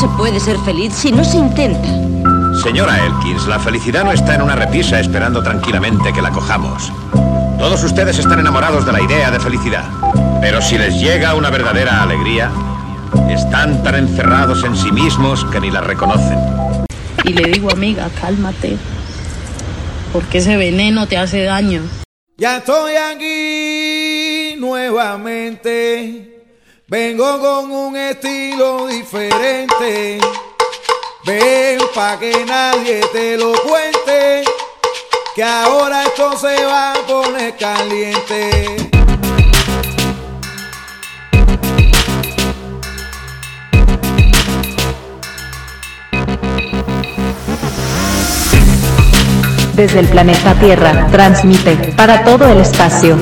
se puede ser feliz si no se intenta. Señora Elkins, la felicidad no está en una repisa esperando tranquilamente que la cojamos. Todos ustedes están enamorados de la idea de felicidad. Pero si les llega una verdadera alegría, están tan encerrados en sí mismos que ni la reconocen. Y le digo, amiga, cálmate. Porque ese veneno te hace daño. Ya estoy aquí nuevamente. Vengo con un estilo diferente. Ven pa' que nadie te lo cuente. Que ahora esto se va a poner caliente. Desde el planeta Tierra transmite para todo el espacio.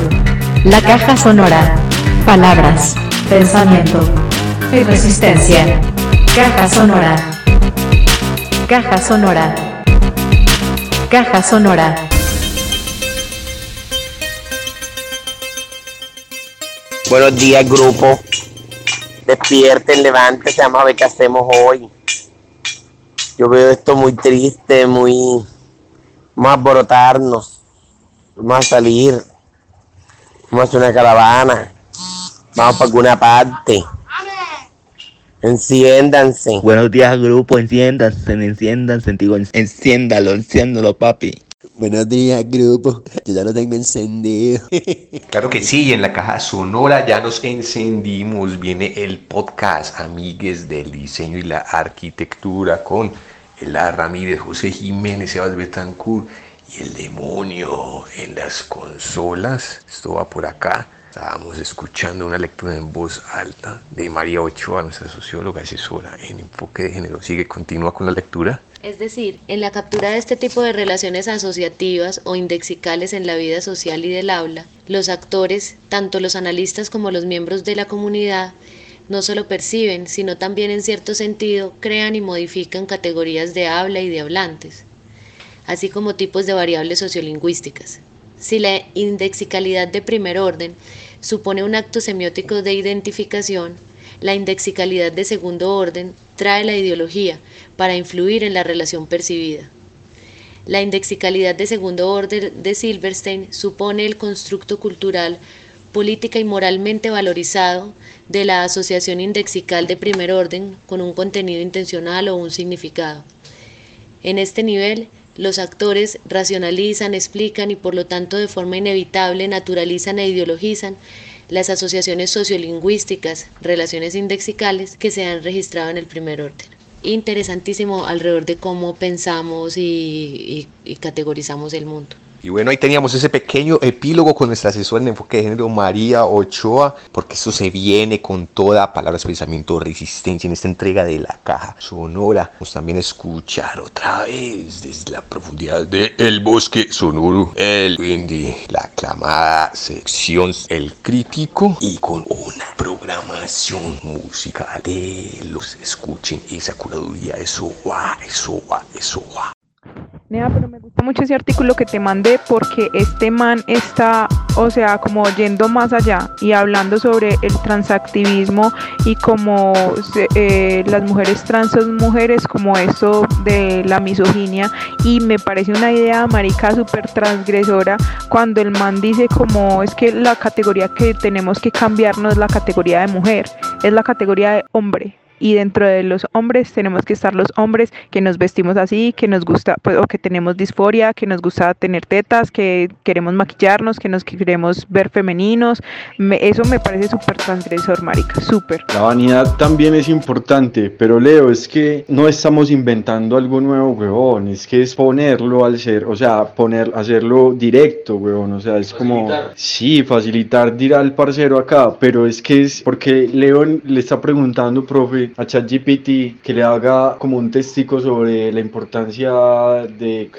La caja sonora. Palabras, pensamiento y resistencia. Caja sonora. Caja sonora. Caja sonora. Buenos días, grupo. Despierten, levántense, vamos a ver qué hacemos hoy. Yo veo esto muy triste, muy. Vamos a alborotarnos. Vamos a salir. Vamos a hacer una caravana. Vamos para alguna parte. Enciéndanse. Buenos días, grupo. Enciéndanse, enciéndanse. Digo, enciéndalo, enciéndalo, papi. Buenos días, grupo. Yo ya lo tengo encendido. Claro que sí, en la caja sonora ya nos encendimos. Viene el podcast Amigues del Diseño y la Arquitectura con Ela Ramírez, José Jiménez, Sebas Betancourt y el demonio en las consolas. Esto va por acá. Estábamos escuchando una lectura en voz alta de María Ochoa, nuestra socióloga asesora en enfoque de género. Sigue, continúa con la lectura. Es decir, en la captura de este tipo de relaciones asociativas o indexicales en la vida social y del aula, los actores, tanto los analistas como los miembros de la comunidad, no solo perciben, sino también en cierto sentido crean y modifican categorías de habla y de hablantes, así como tipos de variables sociolingüísticas. Si la indexicalidad de primer orden supone un acto semiótico de identificación, la indexicalidad de segundo orden trae la ideología para influir en la relación percibida. La indexicalidad de segundo orden de Silverstein supone el constructo cultural, política y moralmente valorizado de la asociación indexical de primer orden con un contenido intencional o un significado. En este nivel, los actores racionalizan, explican y por lo tanto de forma inevitable naturalizan e ideologizan las asociaciones sociolingüísticas, relaciones indexicales que se han registrado en el primer orden. Interesantísimo alrededor de cómo pensamos y, y, categorizamos el mundo. Y bueno, ahí teníamos ese pequeño epílogo con nuestra asesora en enfoque de género, María Ochoa, porque esto se viene con toda palabras, pensamiento, resistencia en esta entrega de la caja sonora. Vamos también a escuchar otra vez desde la profundidad del el bosque sonoro, el indie, la aclamada sección El Crítico y con una programación musical de los escuchen esa curaduría. Eso va, eso va, eso va. Nea, pero me gusta mucho ese artículo que te mandé porque este man está, o sea, como yendo más allá y hablando sobre el transactivismo y como eh, las mujeres trans son mujeres, como eso de la misoginia. Y me parece una idea marica súper transgresora cuando el man dice como es que la categoría que tenemos que cambiar no es la categoría de mujer, es la categoría de hombre y dentro de los hombres tenemos que estar los hombres que nos vestimos así, que nos gusta, pues, o que tenemos disforia, que nos gusta tener tetas, que queremos maquillarnos, que nos queremos ver femeninos. eso me parece súper transgresor, marica, súper. La vanidad también es importante, pero Leo, es que no estamos inventando algo nuevo, huevón, es que es ponerlo al ser, o sea, poner, hacerlo directo, huevón, o sea, es como, sí, facilitar, dirá el parcero acá, pero es que es porque Leo le está preguntando, profe, a ChatGPT que le haga como un testigo sobre la importancia de,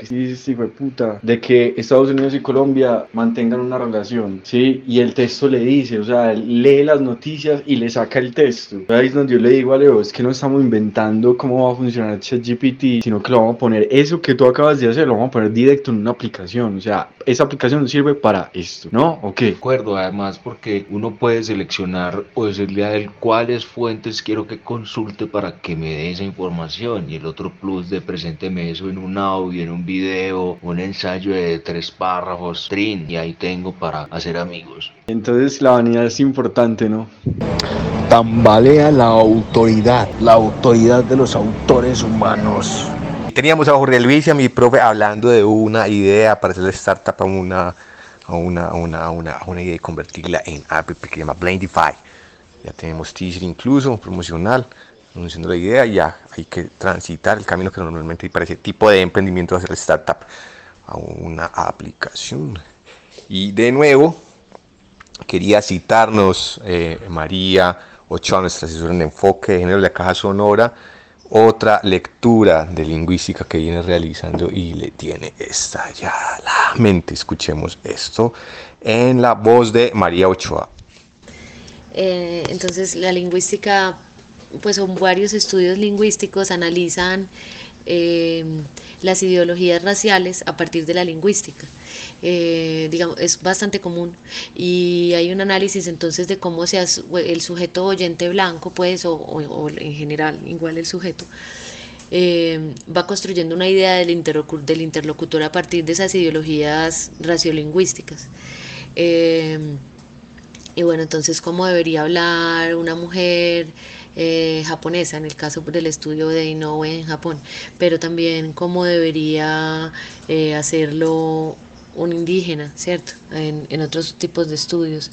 puta, de que Estados Unidos y Colombia mantengan una relación, ¿sí? Y el texto le dice, o sea, lee las noticias y le saca el texto. Ahí es donde yo le digo a Leo, es que no estamos inventando cómo va a funcionar ChatGPT, sino que lo vamos a poner, eso que tú acabas de hacer, lo vamos a poner directo en una aplicación, o sea, esa aplicación sirve para esto, ¿no? ¿O qué? De acuerdo, además porque uno puede seleccionar o decirle a él cuáles fuentes quiero que con consulte para que me dé esa información y el otro plus de presénteme eso en un audio, en un video, un ensayo de tres párrafos, trin, y ahí tengo para hacer amigos. Entonces la vanidad es importante, ¿no? Tambalea la autoridad, la autoridad de los autores humanos. Teníamos a Jorge Luis y a mi profe hablando de una idea para hacer la startup a una, a una, a una, a una, a una idea y convertirla en app que se llama Blendify. Ya tenemos teaser incluso, promocional, anunciando la idea. Ya hay que transitar el camino que normalmente para ese tipo de emprendimiento hacer startup a una aplicación. Y de nuevo, quería citarnos eh, María Ochoa, nuestra asesora en enfoque de género de la caja sonora, otra lectura de lingüística que viene realizando y le tiene estallada la mente. Escuchemos esto en la voz de María Ochoa. Eh, entonces la lingüística, pues son varios estudios lingüísticos, analizan eh, las ideologías raciales a partir de la lingüística. Eh, digamos, es bastante común y hay un análisis entonces de cómo se el sujeto oyente blanco, pues, o, en general, igual el sujeto, va construyendo una idea del, interlocutor a partir de esas ideologías raciolingüísticas. Y bueno, entonces, ¿cómo debería hablar una mujer eh, japonesa en el caso del estudio de Inoue en Japón? Pero también cómo debería eh, hacerlo un indígena, ¿cierto? En, otros tipos de estudios.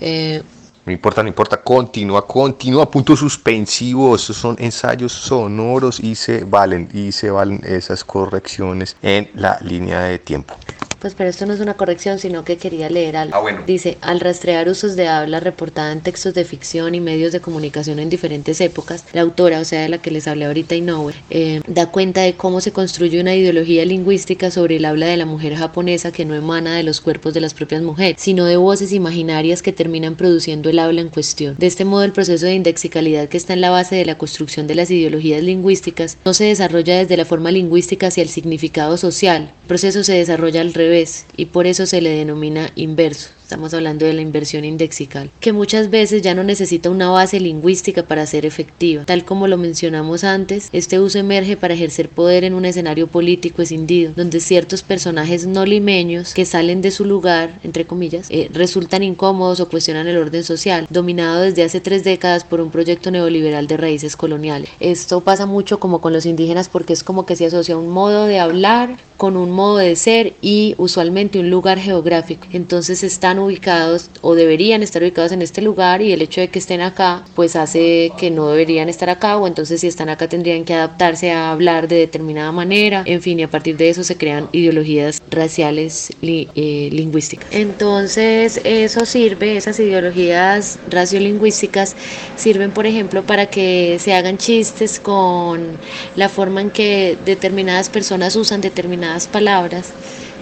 Eh, no importa, no importa, continúa, continúa, puntos suspensivos, son ensayos sonoros y se valen, y se valen esas correcciones en la línea de tiempo. Pues pero esto no es una corrección, sino que quería leer algo. Ah, bueno. Dice, al rastrear usos de habla reportada en textos de ficción y medios de comunicación en diferentes épocas, la autora, o sea, de la que les hablé ahorita, Inoue, eh, da cuenta de cómo se construye una ideología lingüística sobre el habla de la mujer japonesa que no emana de los cuerpos de las propias mujeres, sino de voces imaginarias que terminan produciendo el habla en cuestión. De este modo, el proceso de indexicalidad que está en la base de la construcción de las ideologías lingüísticas no se desarrolla desde la forma lingüística hacia el significado social. Proceso se desarrolla al revés y por eso se le denomina inverso. Estamos hablando de la inversión indexical, que muchas veces ya no necesita una base lingüística para ser efectiva. Tal como lo mencionamos antes, este uso emerge para ejercer poder en un escenario político escindido, donde ciertos personajes no limeños que salen de su lugar, entre comillas, eh, resultan incómodos o cuestionan el orden social, dominado desde hace tres décadas por un proyecto neoliberal de raíces coloniales. Esto pasa mucho como con los indígenas porque es como que se asocia un modo de hablar con un modo de ser y usualmente un lugar geográfico. Entonces están ubicados o deberían estar ubicados en este lugar y el hecho de que estén acá pues hace que no deberían estar acá o entonces si están acá tendrían que adaptarse a hablar de determinada manera, en fin, y a partir de eso se crean ideologías raciales eh, lingüísticas. Entonces eso sirve, esas ideologías raciolinguísticas sirven por ejemplo para que se hagan chistes con la forma en que determinadas personas usan determinadas palabras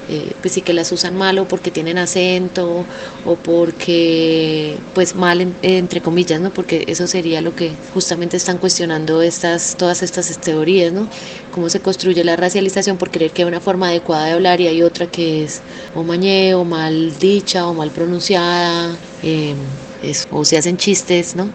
eh, pues sí que las usan mal o porque tienen acento o porque pues mal entre comillas no porque eso sería lo que justamente están cuestionando estas todas estas teorías no cómo se construye la racialización por creer que hay una forma adecuada de hablar y hay otra que es o mañé o mal dicha o mal pronunciada eh, o se hacen chistes no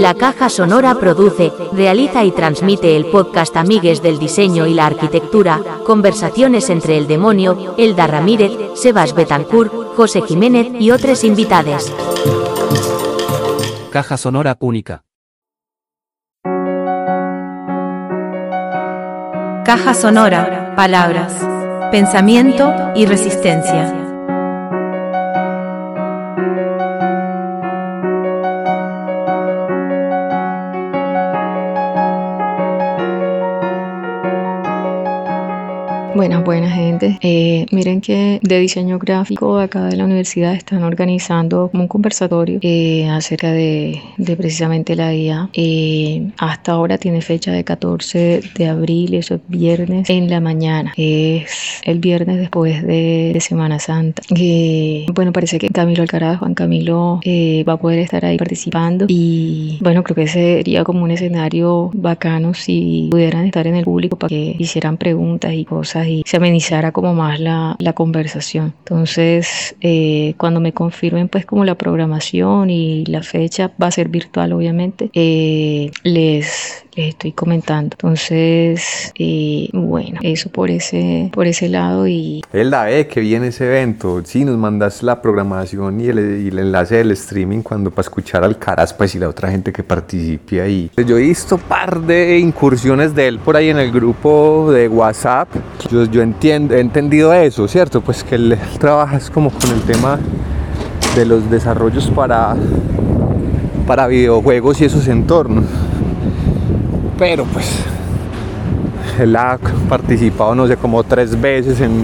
La Caja Sonora produce, realiza y transmite el podcast Amigues del Diseño y la Arquitectura, conversaciones entre el demonio, Elda Ramírez, Sebas Betancourt, José Jiménez y otros invitados. Caja Sonora Única. Caja Sonora, palabras, pensamiento y resistencia. Buenas, buenas gente. Eh, miren que de diseño gráfico acá de la universidad están organizando un conversatorio eh, acerca de, precisamente la IA. Eh, hasta ahora tiene fecha de 14 de abril, eso es viernes en la mañana. Es el viernes después de, Semana Santa. bueno, parece que Camilo Alcaraz, Juan Camilo, va a poder estar ahí participando y bueno, creo que sería como un escenario bacano si pudieran estar en el público para que hicieran preguntas y cosas y se amenizara como más la, la conversación. Entonces, eh, cuando me confirmen pues como la programación y la fecha va a ser virtual obviamente, eh, les, les estoy comentando. Entonces, eh, bueno, eso por ese, por ese lado y... la ve que viene ese evento, sí, nos mandas la programación y el, y el enlace del streaming cuando para escuchar al Caras pues y la otra gente que participe ahí. Yo he visto par de incursiones de él por ahí en el grupo de WhatsApp. Yo, yo entiendo, he entendido eso, ¿cierto? Pues que él, él trabaja es como con el tema de los desarrollos para, para videojuegos y esos entornos. Pero pues él ha participado no sé como tres veces en,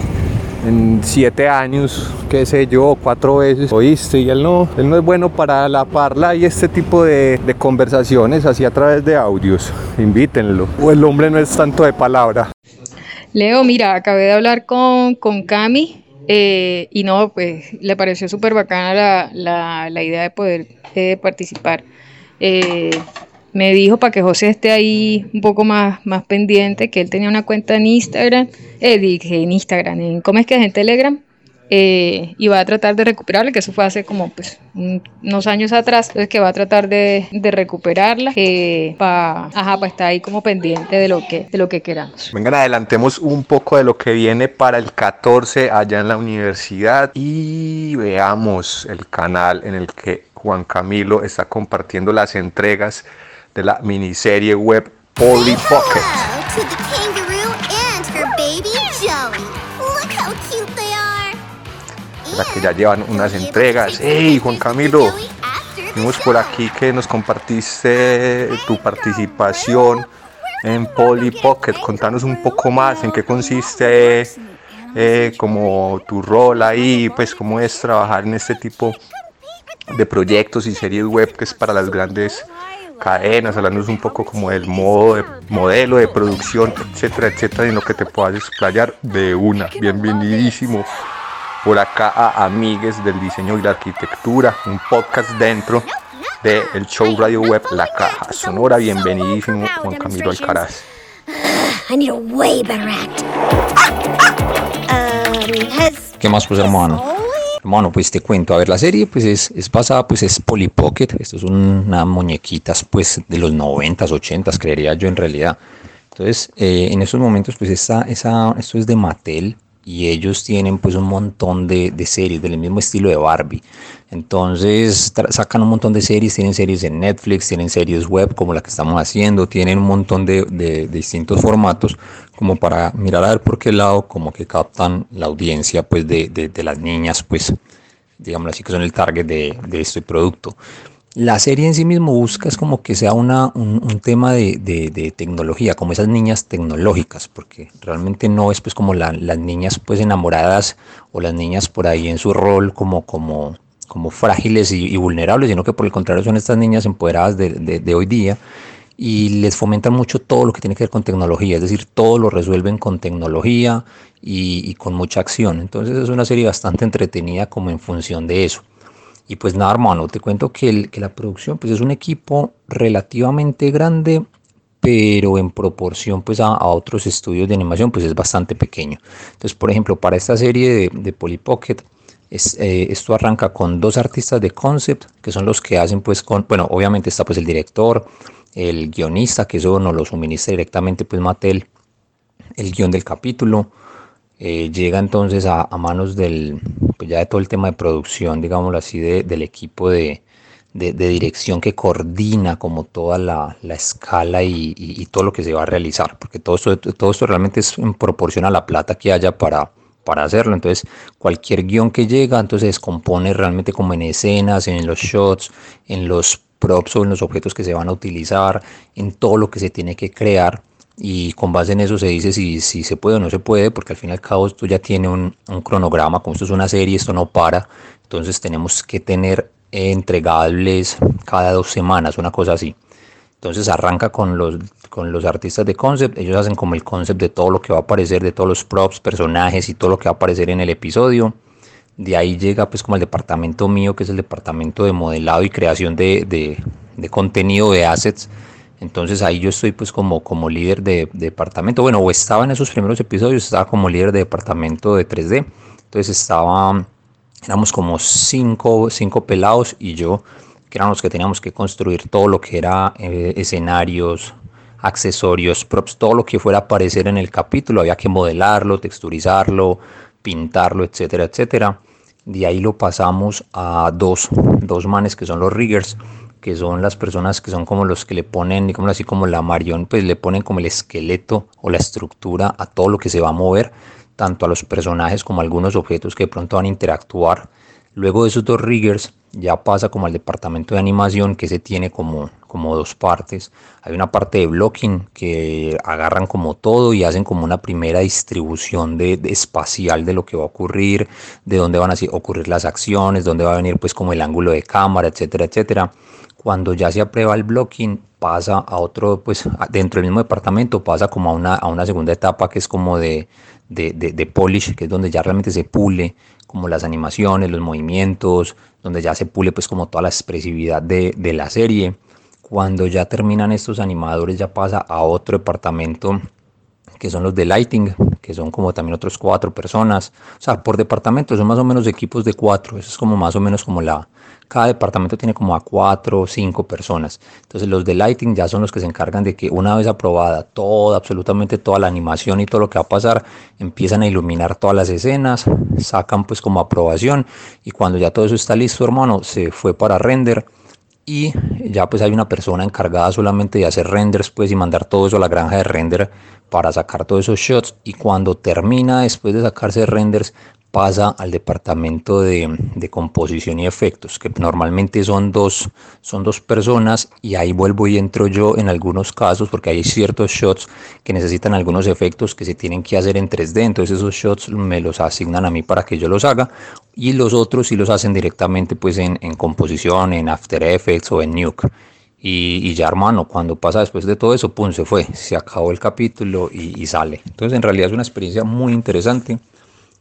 en siete años, qué sé yo, cuatro veces, oíste, y él no, él no es bueno para la parla y este tipo de, conversaciones así a través de audios, invítenlo, o el hombre no es tanto de palabra. Leo, mira, acabé de hablar con, con Cami eh, y no, pues le pareció súper bacana la, la, la, idea de poder eh, participar. Eh, me dijo para que José esté ahí un poco más, más pendiente, que él tenía una cuenta en Instagram, eh, dije en Instagram, en ¿cómo es que es? En Telegram, eh, y va a tratar de recuperarla, que eso fue hace como pues unos años atrás, entonces que va a tratar de, de recuperarla, eh, para pa estar ahí como pendiente de lo que, de lo que queramos. Vengan, adelantemos un poco de lo que viene para el 14 allá en la universidad y veamos el canal en el que Juan Camilo está compartiendo las entregas de la miniserie web Polly Pocket. La que ya llevan unas entregas. ¡Hey, Juan Camilo! Vimos por aquí que nos compartiste tu participación en Polly Pocket. Contanos un poco más en qué consiste eh, como tu rol ahí, pues cómo es trabajar en este tipo de proyectos y series web que es para las grandes cadenas, hablando un poco como del modo de modelo de producción, etcétera, etcétera, en lo que te puedas explayar de una. Bienvenidísimo por acá a Amigues del Diseño y la Arquitectura, un podcast dentro del el show radio web La Caja Sonora. Bienvenidísimo Juan Camilo Alcaraz. ¿Qué más pues hermano? Bueno, pues te cuento, a ver, la serie pues es, es basada, pues es Polly Pocket, esto es una muñequitas pues de los 90s, 80s, creería yo en realidad. Entonces, eh, en esos momentos pues esa, esa, esto es de Mattel, y ellos tienen pues un montón de, de series del mismo estilo de Barbie. Entonces sacan un montón de series, tienen series en Netflix, tienen series web como la que estamos haciendo, tienen un montón de, de, distintos formatos como para mirar a ver por qué lado como que captan la audiencia pues de, de las niñas pues digamos así que son el target de, este producto. La serie en sí mismo busca es como que sea una, un, un tema de, de, de, tecnología, como esas niñas tecnológicas, porque realmente no es pues como la, las niñas pues enamoradas o las niñas por ahí en su rol como, como, como frágiles y, y vulnerables, sino que por el contrario son estas niñas empoderadas de, de hoy día y les fomentan mucho todo lo que tiene que ver con tecnología, es decir, todo lo resuelven con tecnología y, con mucha acción. Entonces es una serie bastante entretenida como en función de eso. Y pues nada, hermano, te cuento que, el, que la producción pues es un equipo relativamente grande, pero en proporción pues a, a, otros estudios de animación pues es bastante pequeño. Entonces, por ejemplo, para esta serie de, de Polly Pocket, es, eh, esto arranca con dos artistas de concept, que son los que hacen pues con, bueno, obviamente está pues el director, el guionista, que eso nos lo suministra directamente pues Mattel, el guion del capítulo, eh, llega entonces a, manos del, pues ya de todo el tema de producción, digámoslo así, de, del equipo de, de, dirección que coordina como toda la, la escala y, y, y, todo lo que se va a realizar, porque todo esto, todo esto realmente es en proporción a la plata que haya para, para hacerlo. Entonces, cualquier guion que llega, entonces se descompone realmente como en escenas, en los shots, en los props o en los objetos que se van a utilizar, en todo lo que se tiene que crear y con base en eso se dice si, si se puede o no se puede, porque al fin y al cabo esto ya tiene un, un cronograma, como esto es una serie, esto no para, entonces tenemos que tener entregables cada dos semanas, una cosa así. Entonces arranca con los, con los artistas de concept, ellos hacen como el concept de todo lo que va a aparecer, de todos los props, personajes y todo lo que va a aparecer en el episodio. De ahí llega pues como el departamento mío, que es el departamento de modelado y creación de, de, de contenido, de assets, Entonces ahí yo estoy pues como, como líder de, departamento. Bueno, o estaba en esos primeros episodios, estaba como líder de departamento de 3D. Entonces estaba, éramos como cinco, cinco pelados y yo, que éramos los que teníamos que construir todo lo que era eh, escenarios, accesorios, props, todo lo que fuera a aparecer en el capítulo. Había que modelarlo, texturizarlo, pintarlo, etcétera, etcétera. De ahí lo pasamos a dos, dos manes que son los riggers que son las personas que son como los que le ponen, como así como la Marion, pues le ponen como el esqueleto o la estructura a todo lo que se va a mover, tanto a los personajes como a algunos objetos que de pronto van a interactuar. Luego de esos dos riggers ya pasa como al departamento de animación que se tiene como, como dos partes. Hay una parte de blocking que agarran como todo y hacen como una primera distribución de, espacial de lo que va a ocurrir, de dónde van a ocurrir las acciones, dónde va a venir pues como el ángulo de cámara, etcétera, etcétera. Cuando ya se aprueba el blocking, pasa a otro, pues dentro del mismo departamento, pasa como a una, a una segunda etapa que es como de, de, de, polish, que es donde ya realmente se pule como las animaciones, los movimientos, donde ya se pule pues como toda la expresividad de, de la serie. Cuando ya terminan estos animadores ya pasa a otro departamento que son los de lighting, que son como también otros cuatro personas. O sea, por departamento son más o menos equipos de cuatro. Eso es como más o menos como la... Cada departamento tiene como a cuatro o cinco personas. Entonces los de lighting ya son los que se encargan de que una vez aprobada toda, absolutamente toda la animación y todo lo que va a pasar, empiezan a iluminar todas las escenas, sacan pues como aprobación y cuando ya todo eso está listo, hermano, se fue para render y ya pues hay una persona encargada solamente de hacer renders pues y mandar todo eso a la granja de render para sacar todos esos shots y cuando termina después de sacarse renders pasa al departamento de, composición y efectos, que normalmente son dos, son dos personas y ahí vuelvo y entro yo en algunos casos porque hay ciertos shots que necesitan algunos efectos que se tienen que hacer en 3D, entonces esos shots me los asignan a mí para que yo los haga y los otros sí los hacen directamente pues en, composición, en After Effects o en Nuke. Y, ya hermano, cuando pasa después de todo eso, pum, se fue, se acabó el capítulo y, y sale. Entonces en realidad es una experiencia muy interesante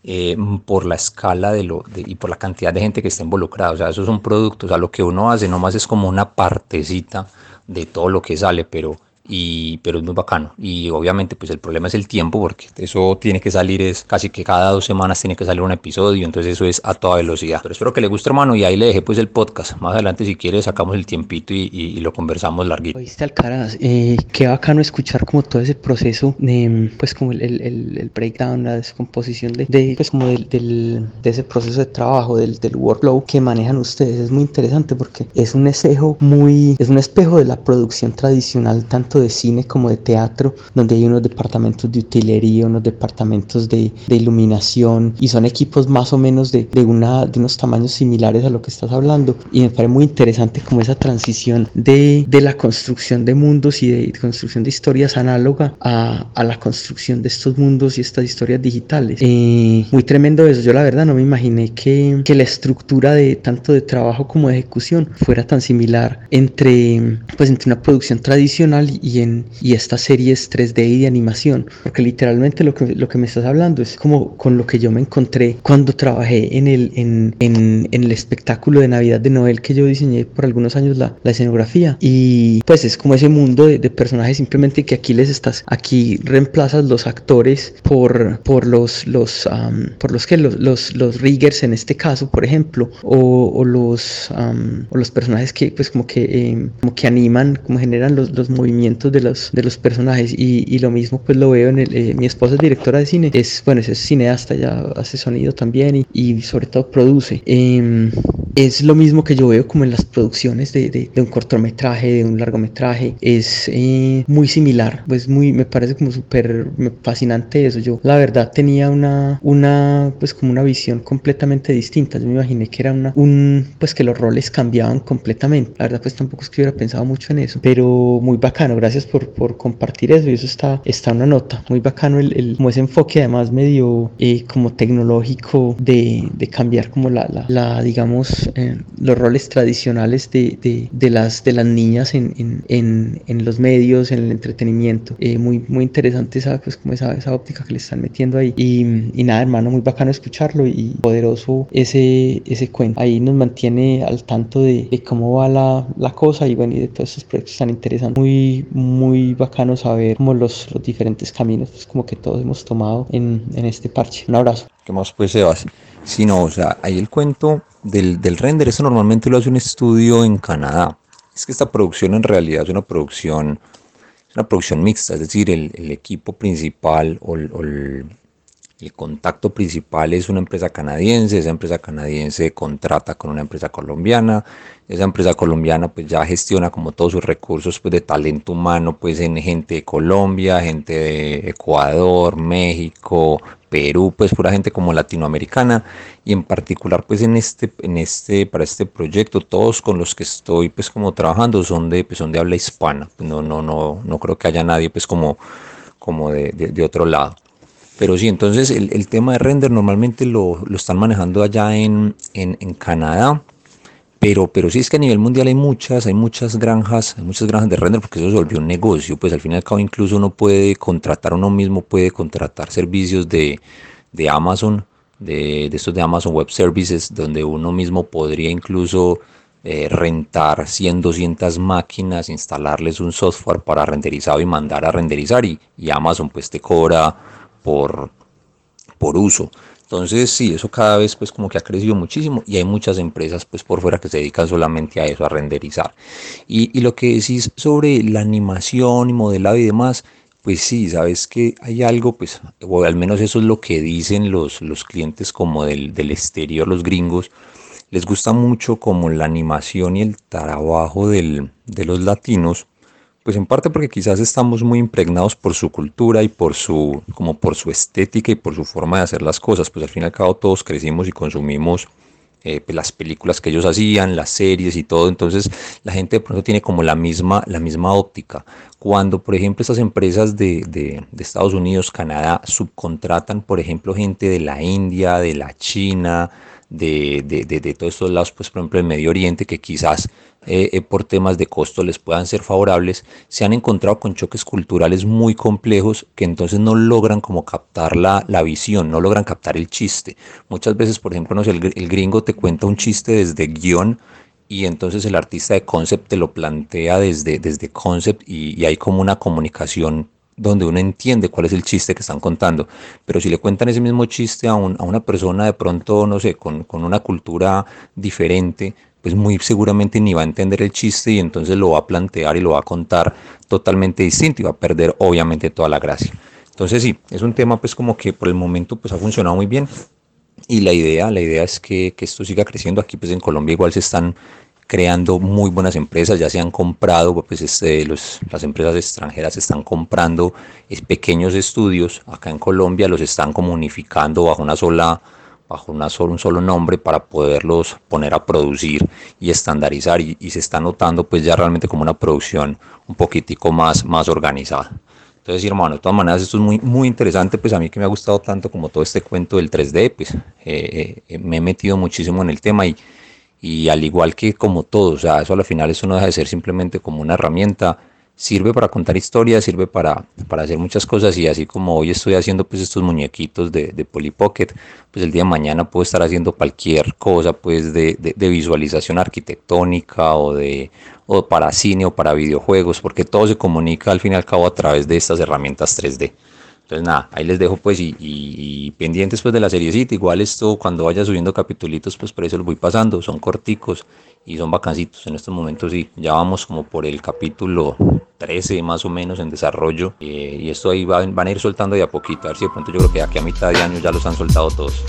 eh, por la escala de lo, y por la cantidad de gente que está involucrada. O sea, eso es un producto, o sea, lo que uno hace nomás es como una partecita de todo lo que sale, pero y, pero es muy bacano. Y obviamente pues el problema es el tiempo porque eso tiene que salir, es casi que cada dos semanas tiene que salir un episodio, entonces eso es a toda velocidad. Pero espero que le guste hermano y ahí le dejé pues el podcast. Más adelante si quiere sacamos el tiempito y, y, lo conversamos larguito. Oíste Alcaraz, eh, qué bacano escuchar como todo ese proceso de pues como el, el, el breakdown, la descomposición de, de pues como del, del, de ese proceso de trabajo, del, del workflow que manejan ustedes. Es muy interesante porque es un espejo muy, es un espejo de la producción tradicional tanto de cine como de teatro, donde hay unos departamentos de utilería, unos departamentos de, de iluminación y son equipos más o menos de, de, una, de unos tamaños similares a lo que estás hablando. Y me parece muy interesante como esa transición de, de la construcción de mundos y de construcción de historias análoga a, a la construcción de estos mundos y estas historias digitales. Eh, muy tremendo eso. Yo la verdad no me imaginé que, que la estructura de tanto de trabajo como de ejecución fuera tan similar entre, pues, entre una producción tradicional y, en, y estas series 3D y de animación, porque literalmente lo que, lo que me estás hablando es como con lo que yo me encontré cuando trabajé en el, en, en, en el espectáculo de Navidad de Noel que yo diseñé por algunos años la, la escenografía. Y pues es como ese mundo de, de, personajes simplemente que aquí les estás, aquí reemplazas los actores por, por los, los, por los que los, los, los, riggers en este caso, por ejemplo, o, o los, o los personajes que pues como que, eh, como que animan, como generan los, los movimientos de los, de los personajes y, y lo mismo pues lo veo en el, eh, mi esposa es directora de cine, es bueno, es cineasta, ya hace sonido también y, y sobre todo produce. Em, es lo mismo que yo veo como en las producciones de, de, un cortometraje, de un largometraje, es eh, muy similar, pues muy, me parece como súper fascinante eso. Yo la verdad tenía una, una, pues como una visión completamente distinta, yo me imaginé que era una, un, pues que los roles cambiaban completamente. La verdad pues tampoco es que hubiera pensado mucho en eso, pero muy bacano, gracias por, por compartir eso y eso está, está una nota, muy bacano el, el ese enfoque además medio eh, como tecnológico de, de cambiar como la, la, la digamos los, eh, los roles tradicionales de, de, de, las, de las niñas en, en, en, en los medios, en el entretenimiento. Eh, muy, muy interesante esa, pues, como esa, esa óptica que le están metiendo ahí. Y, y, nada, hermano, muy bacano escucharlo y poderoso ese, ese cuento. Ahí nos mantiene al tanto de, de cómo va la, la, cosa y bueno, y de todos estos proyectos tan interesantes. Muy, muy bacano saber como los, los diferentes caminos, pues como que todos hemos tomado en, en este parche. Un abrazo. ¿Qué más pues, Sebas? Sí, no, o sea, ahí el cuento del, del render, eso normalmente lo hace un estudio en Canadá. Es que esta producción en realidad es una producción, es una producción mixta, es decir, el, equipo principal o el, el, contacto principal es una empresa canadiense, esa empresa canadiense contrata con una empresa colombiana, esa empresa colombiana pues ya gestiona como todos sus recursos pues de talento humano pues en gente de Colombia, gente de Ecuador, México, Perú, pues pura gente como latinoamericana y en particular pues en este, en este, para este proyecto todos con los que estoy pues como trabajando son de, pues, son de habla hispana, no, no, no, no creo que haya nadie pues como, como de, de, de otro lado. Pero sí, entonces el, el, tema de render normalmente lo, lo están manejando allá en, en, Canadá, pero, pero sí es que a nivel mundial hay muchas, hay muchas granjas, hay muchas granjas de render porque eso se volvió un negocio, pues al fin y al cabo incluso uno puede contratar, uno mismo puede contratar servicios de, de Amazon, de, de estos de Amazon Web Services, donde uno mismo podría incluso eh, rentar 100, 200 máquinas, instalarles un software para renderizado y mandar a renderizar y, y Amazon pues te cobra por, por uso. Entonces, sí, eso cada vez pues como que ha crecido muchísimo y hay muchas empresas pues por fuera que se dedican solamente a eso, a renderizar. Y, y lo que decís sobre la animación y modelado y demás, pues sí, sabes que hay algo, pues, o al menos eso es lo que dicen los, los clientes como del, del exterior, los gringos, les gusta mucho como la animación y el trabajo del, de los latinos, pues en parte porque quizás estamos muy impregnados por su cultura y por su, como por su estética y por su forma de hacer las cosas. Pues al fin y al cabo todos crecimos y consumimos eh, pues las películas que ellos hacían, las series y todo. Entonces la gente de pronto tiene como la misma, la misma óptica. Cuando, por ejemplo, estas empresas de, de, de Estados Unidos, Canadá, subcontratan, por ejemplo, gente de la India, de la China, de, de, de, de, todos estos lados, pues por ejemplo el Medio Oriente, que quizás eh, eh, por temas de costo les puedan ser favorables, se han encontrado con choques culturales muy complejos que entonces no logran como captar la, la visión, no logran captar el chiste. Muchas veces, por ejemplo, no sé, el, el gringo te cuenta un chiste desde guion y entonces el artista de concept te lo plantea desde, desde concept y, y hay como una comunicación donde uno entiende cuál es el chiste que están contando. Pero si le cuentan ese mismo chiste a, un, a una persona de pronto, no sé, con, con, una cultura diferente, pues muy seguramente ni va a entender el chiste y entonces lo va a plantear y lo va a contar totalmente distinto y va a perder obviamente toda la gracia. Entonces sí, es un tema pues como que por el momento pues ha funcionado muy bien y la idea, la idea es que, que esto siga creciendo. Aquí pues en Colombia igual se están creando muy buenas empresas, ya se han comprado, pues este, los, las empresas extranjeras están comprando es, pequeños estudios acá en Colombia, los están como unificando bajo una sola bajo una solo, un solo nombre para poderlos poner a producir y estandarizar y, se está notando pues ya realmente como una producción un poquitico más, más organizada. Entonces, hermano, de todas maneras esto es muy, muy interesante, pues a mí que me ha gustado tanto como todo este cuento del 3D, pues eh, eh, me he metido muchísimo en el tema y, y al igual que como todo, o sea, eso al final eso no deja de ser simplemente como una herramienta sirve para contar historias, sirve para, para hacer muchas cosas y así como hoy estoy haciendo pues estos muñequitos de, de Polly Pocket, pues el día de mañana puedo estar haciendo cualquier cosa pues de, de, visualización arquitectónica o de o para cine o para videojuegos, porque todo se comunica al fin y al cabo a través de estas herramientas 3D. Entonces nada, ahí les dejo pues y, pendientes pues de la seriecita, igual esto cuando vaya subiendo capitulitos pues por eso los voy pasando, son corticos y son vacancitos. En estos momentos sí, ya vamos como por el capítulo 13 más o menos en desarrollo eh, y esto ahí va, van a ir soltando de a poquito, a ver si de pronto yo creo que aquí a mitad de año ya los han soltado todos.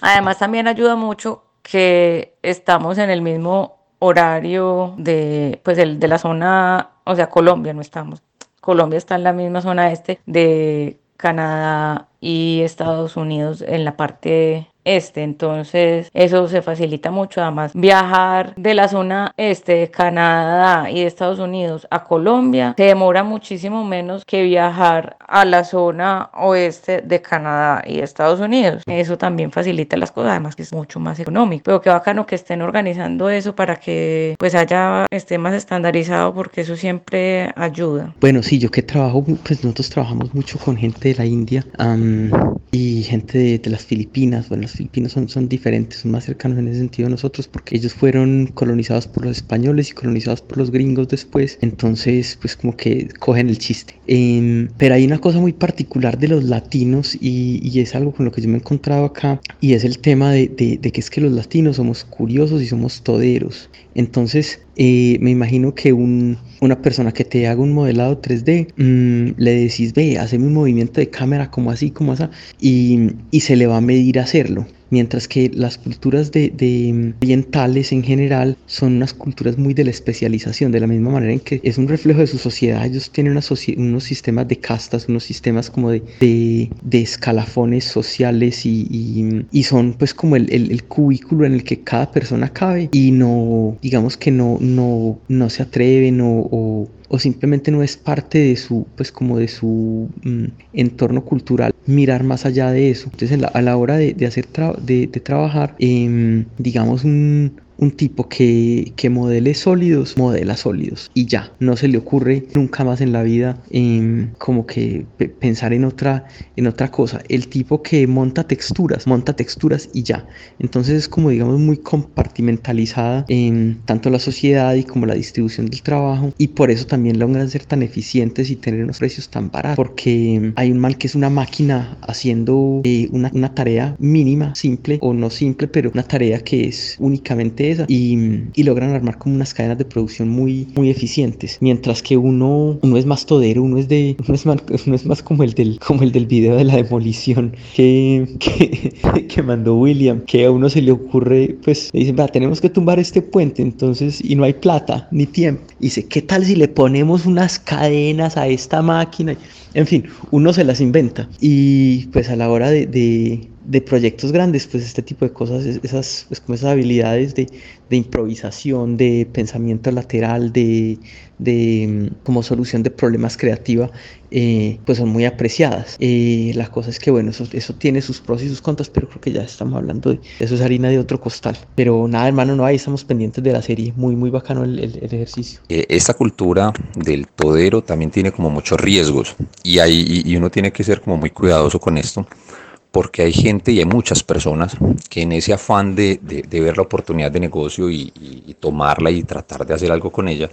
Además también ayuda mucho que estamos en el mismo horario de pues el de la zona, o sea, Colombia no estamos Colombia está en la misma zona este de Canadá y Estados Unidos en la parte este. Entonces, eso se facilita mucho. Además, viajar de la zona este de Canadá y de Estados Unidos a Colombia se demora muchísimo menos que viajar a la zona oeste de Canadá y de Estados Unidos. Eso también facilita las cosas, además que es mucho más económico. Pero qué bacano que estén organizando eso para que pues haya esté más estandarizado porque eso siempre ayuda. Bueno, sí, yo que trabajo, pues nosotros trabajamos mucho con gente de la India y gente de, de, las Filipinas. Bueno, filipinos son, son diferentes, son más cercanos en ese sentido a nosotros porque ellos fueron colonizados por los españoles y colonizados por los gringos después. Entonces, pues como que cogen el chiste. Eh, pero hay una cosa muy particular de los latinos y, y, es algo con lo que yo me he encontrado acá y es el tema de, de, de que es que los latinos somos curiosos y somos toderos. Entonces, eh, me imagino que un, una persona que te haga un modelado 3D, mmm, le decís, ve, haceme un movimiento de cámara como así, como así, y se le va a medir hacerlo mientras que las culturas de, de, orientales en general son unas culturas muy de la especialización, de la misma manera en que es un reflejo de su sociedad, ellos tienen una unos sistemas de castas, unos sistemas como de, de, escalafones sociales y, y, y, son pues como el, el, cubículo en el que cada persona cabe y no, digamos que no, no, no se atreven o o simplemente no es parte de su, pues como de su mm, entorno cultural, mirar más allá de eso. Entonces la, a la hora de, de hacer de, de, trabajar, eh, digamos un, un tipo que, que, modele sólidos, modela sólidos y ya, no se le ocurre nunca más en la vida eh, como que pensar en otra, en otra cosa. El tipo que monta texturas, monta texturas y ya. Entonces es como digamos muy compartimentalizada en tanto la sociedad y como la distribución del trabajo y por eso también logran ser tan eficientes y tener unos precios tan baratos porque hay un mal que es una máquina haciendo eh, una, una tarea mínima, simple o no simple, pero una tarea que es únicamente esa y, y, logran armar como unas cadenas de producción muy, muy eficientes. Mientras que uno, uno es más todero, uno es de, uno es más, uno es más como el del, como el del video de la demolición que, que, que mandó William, que a uno se le ocurre, pues le dicen, tenemos que tumbar este puente, entonces, y no hay plata ni tiempo. Y dice, ¿qué tal si le ponemos unas cadenas a esta máquina? En fin, uno se las inventa. Y pues a la hora de, de de proyectos grandes, pues este tipo de cosas, esas, pues como esas habilidades de, de improvisación, de pensamiento lateral, de, de como solución de problemas creativa, eh, pues son muy apreciadas. Eh, la cosa es que, bueno, eso, eso tiene sus pros y sus contras, pero creo que ya estamos hablando de eso es harina de otro costal. Pero nada, hermano, no, ahí estamos pendientes de la serie, muy, muy bacano el, el, el ejercicio. Esta cultura del todero también tiene como muchos riesgos y, hay, y uno tiene que ser como muy cuidadoso con esto porque hay gente y hay muchas personas que en ese afán de, de, de ver la oportunidad de negocio y, y, y, tomarla y tratar de hacer algo con ella,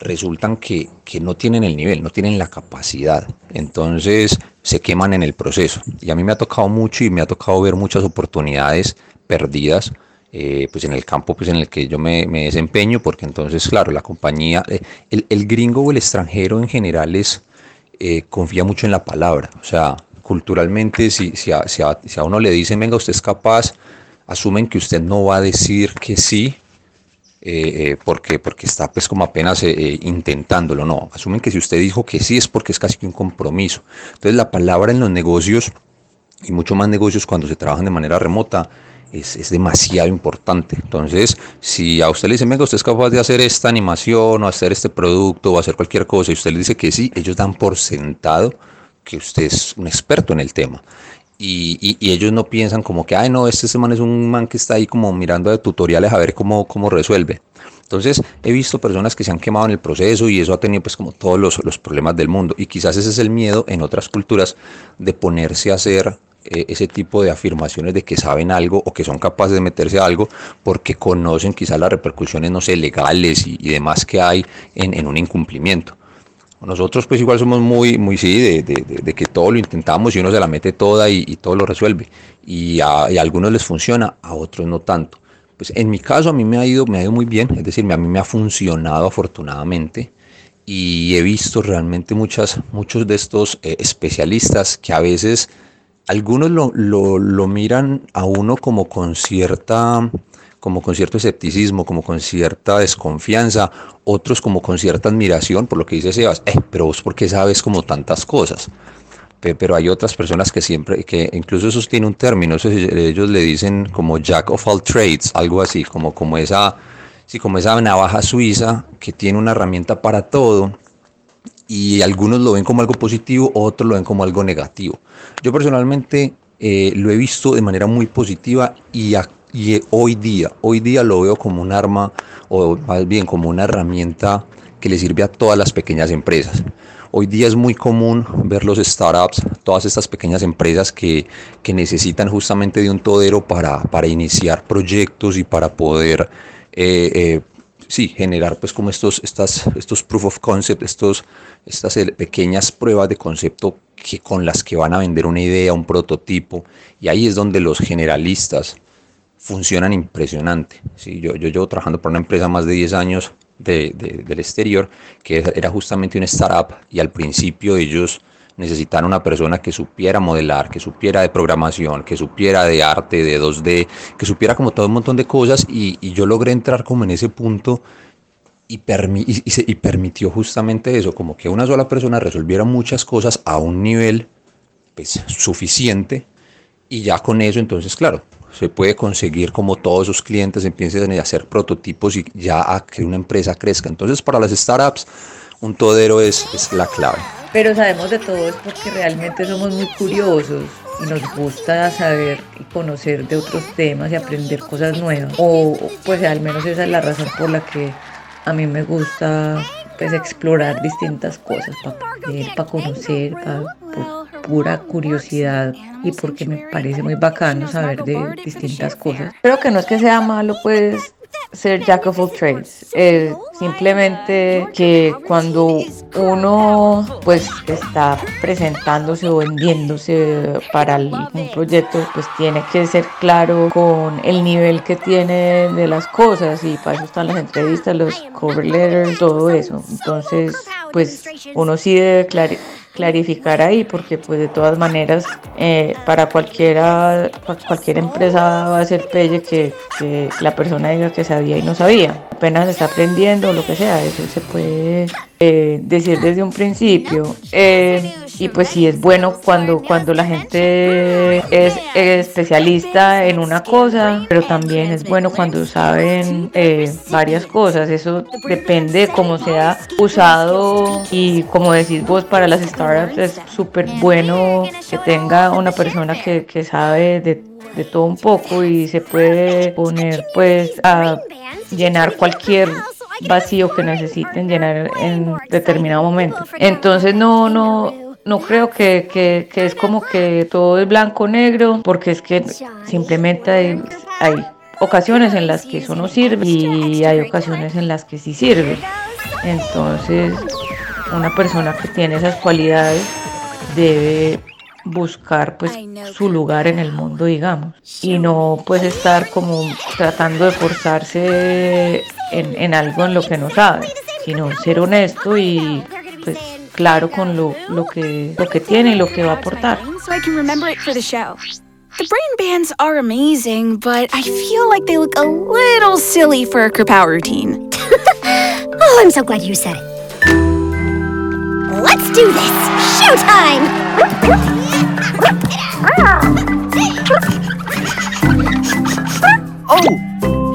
resultan que, que, no tienen el nivel, no tienen la capacidad. Entonces se queman en el proceso. Y a mí me ha tocado mucho y me ha tocado ver muchas oportunidades perdidas. Eh, pues en el campo pues en el que yo me, desempeño porque entonces claro la compañía eh, el, el, gringo o el extranjero en general es eh, confía mucho en la palabra o sea culturalmente, si, si, a, si, a, si, a, uno le dicen, venga, usted es capaz, asumen que usted no va a decir que sí, eh, eh, porque, porque está pues como apenas eh, eh, intentándolo, no, asumen que si usted dijo que sí es porque es casi que un compromiso. Entonces la palabra en los negocios, y mucho más negocios cuando se trabajan de manera remota, es, es, demasiado importante. Entonces, si a usted le dicen, venga, usted es capaz de hacer esta animación o hacer este producto o hacer cualquier cosa, y usted le dice que sí, ellos dan por sentado que usted es un experto en el tema. Y, y, ellos no piensan como que, ay, no, este man es un man que está ahí como mirando de tutoriales a ver cómo, cómo resuelve. Entonces, he visto personas que se han quemado en el proceso y eso ha tenido pues como todos los, los problemas del mundo. Y quizás ese es el miedo en otras culturas de ponerse a hacer eh, ese tipo de afirmaciones de que saben algo o que son capaces de meterse a algo porque conocen quizás las repercusiones, no sé, legales y, y demás que hay en, en un incumplimiento. Nosotros pues igual somos muy, muy sí, de, de, de, que todo lo intentamos y uno se la mete toda y, todo lo resuelve. Y a, y a, algunos les funciona, a otros no tanto. Pues en mi caso a mí me ha ido, me ha ido muy bien, es decir, a mí me ha funcionado afortunadamente y he visto realmente muchas, muchos de estos eh, especialistas que a veces algunos lo, lo, lo miran a uno como con cierta como con cierto escepticismo, como con cierta desconfianza, otros como con cierta admiración por lo que dice Sebas, eh, pero vos por qué sabes como tantas cosas. pe- pero hay otras personas que siempre, que incluso eso tiene un término, eso es- ellos le dicen como jack of all trades, algo así, como, como esa, sí, como esa navaja suiza que tiene una herramienta para todo y algunos lo ven como algo positivo, otros lo ven como algo negativo. Yo personalmente eh, lo he visto de manera muy positiva y, a- y, hoy día, hoy día lo veo como un arma o más bien como una herramienta que le sirve a todas las pequeñas empresas. Hoy día es muy común ver los startups, todas estas pequeñas empresas que, que necesitan justamente de un todero para, para iniciar proyectos y para poder eh, eh, sí, generar pues como estos, estas, estos proof of concept, estos, estas pequeñas pruebas de concepto que, con las que van a vender una idea, un prototipo, y ahí es donde los generalistas funcionan impresionante. Sí, yo, yo llevo trabajando para una empresa más de 10 años de- de- del exterior, que era justamente una startup, y al principio ellos necesitaban una persona que supiera modelar, que supiera de programación, que supiera de arte, de 2D, que supiera como todo un montón de cosas, y, y yo logré entrar como en ese punto y, permi- y- y y permitió justamente eso, como que una sola persona resolviera muchas cosas a un nivel pues, suficiente y ya con eso entonces claro se puede conseguir como todos sus clientes empiecen a hacer prototipos y ya a que una empresa crezca entonces para las startups un todero es, es la clave Pero sabemos de todo es porque realmente somos muy curiosos y nos gusta saber y conocer de otros temas y aprender cosas nuevas. O pues al menos esa es la razón por la que a mí me gusta pues explorar distintas cosas para aprender, para conocer, pa- por pura curiosidad y porque me parece muy bacano saber de distintas cosas. Creo que no es que sea malo pues ser jack of all trades. Es simplemente que cuando uno pues está presentándose o vendiéndose para algún proyecto, pues tiene que ser claro con el nivel que tiene de las cosas y para eso están las entrevistas, los cover letters, todo eso. Entonces, pues uno sí debe clari- clarificar ahí porque pues de todas maneras eh, para cualquiera cualquier empresa va a ser pelle que, que la persona diga que sabía y no sabía. Apenas está aprendiendo o lo que sea eso se puede eh, decir desde un principio. Eh, y pues sí es bueno cuando cuando la gente es especialista en una cosa pero también es bueno cuando saben eh, varias cosas eso depende de cómo sea usado y como decís vos para las startups es súper bueno que tenga una persona que, que sabe de, de todo un poco y se puede poner pues a llenar cualquier vacío que necesiten llenar en determinado momento. Entonces no, no, no creo que, que, es como que todo es blanco o negro, porque es que simplemente hay, hay ocasiones en las que eso no sirve y hay ocasiones en las que sí sirve. Entonces, una persona que tiene esas cualidades debe buscar pues su lugar en el mundo digamos y no pues estar como tratando de forzarse en, en algo en lo que no sabe sino ser honesto y pues claro con lo, lo que lo que tiene y lo que va a aportar so I can remember it for the show. The brain bands are amazing, but I feel like they look a little silly for a Kerpow routine. Oh, I'm so glad you said it. Let's do this! Showtime! Oh,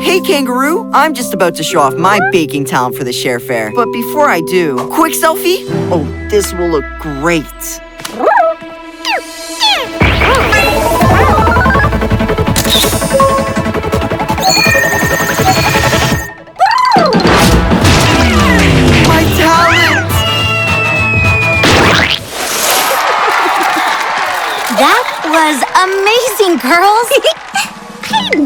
hey kangaroo! I'm just about to show off my baking talent for the share fair. But before I do, quick selfie? Oh, this will look great. My talent! That was amazing, girls!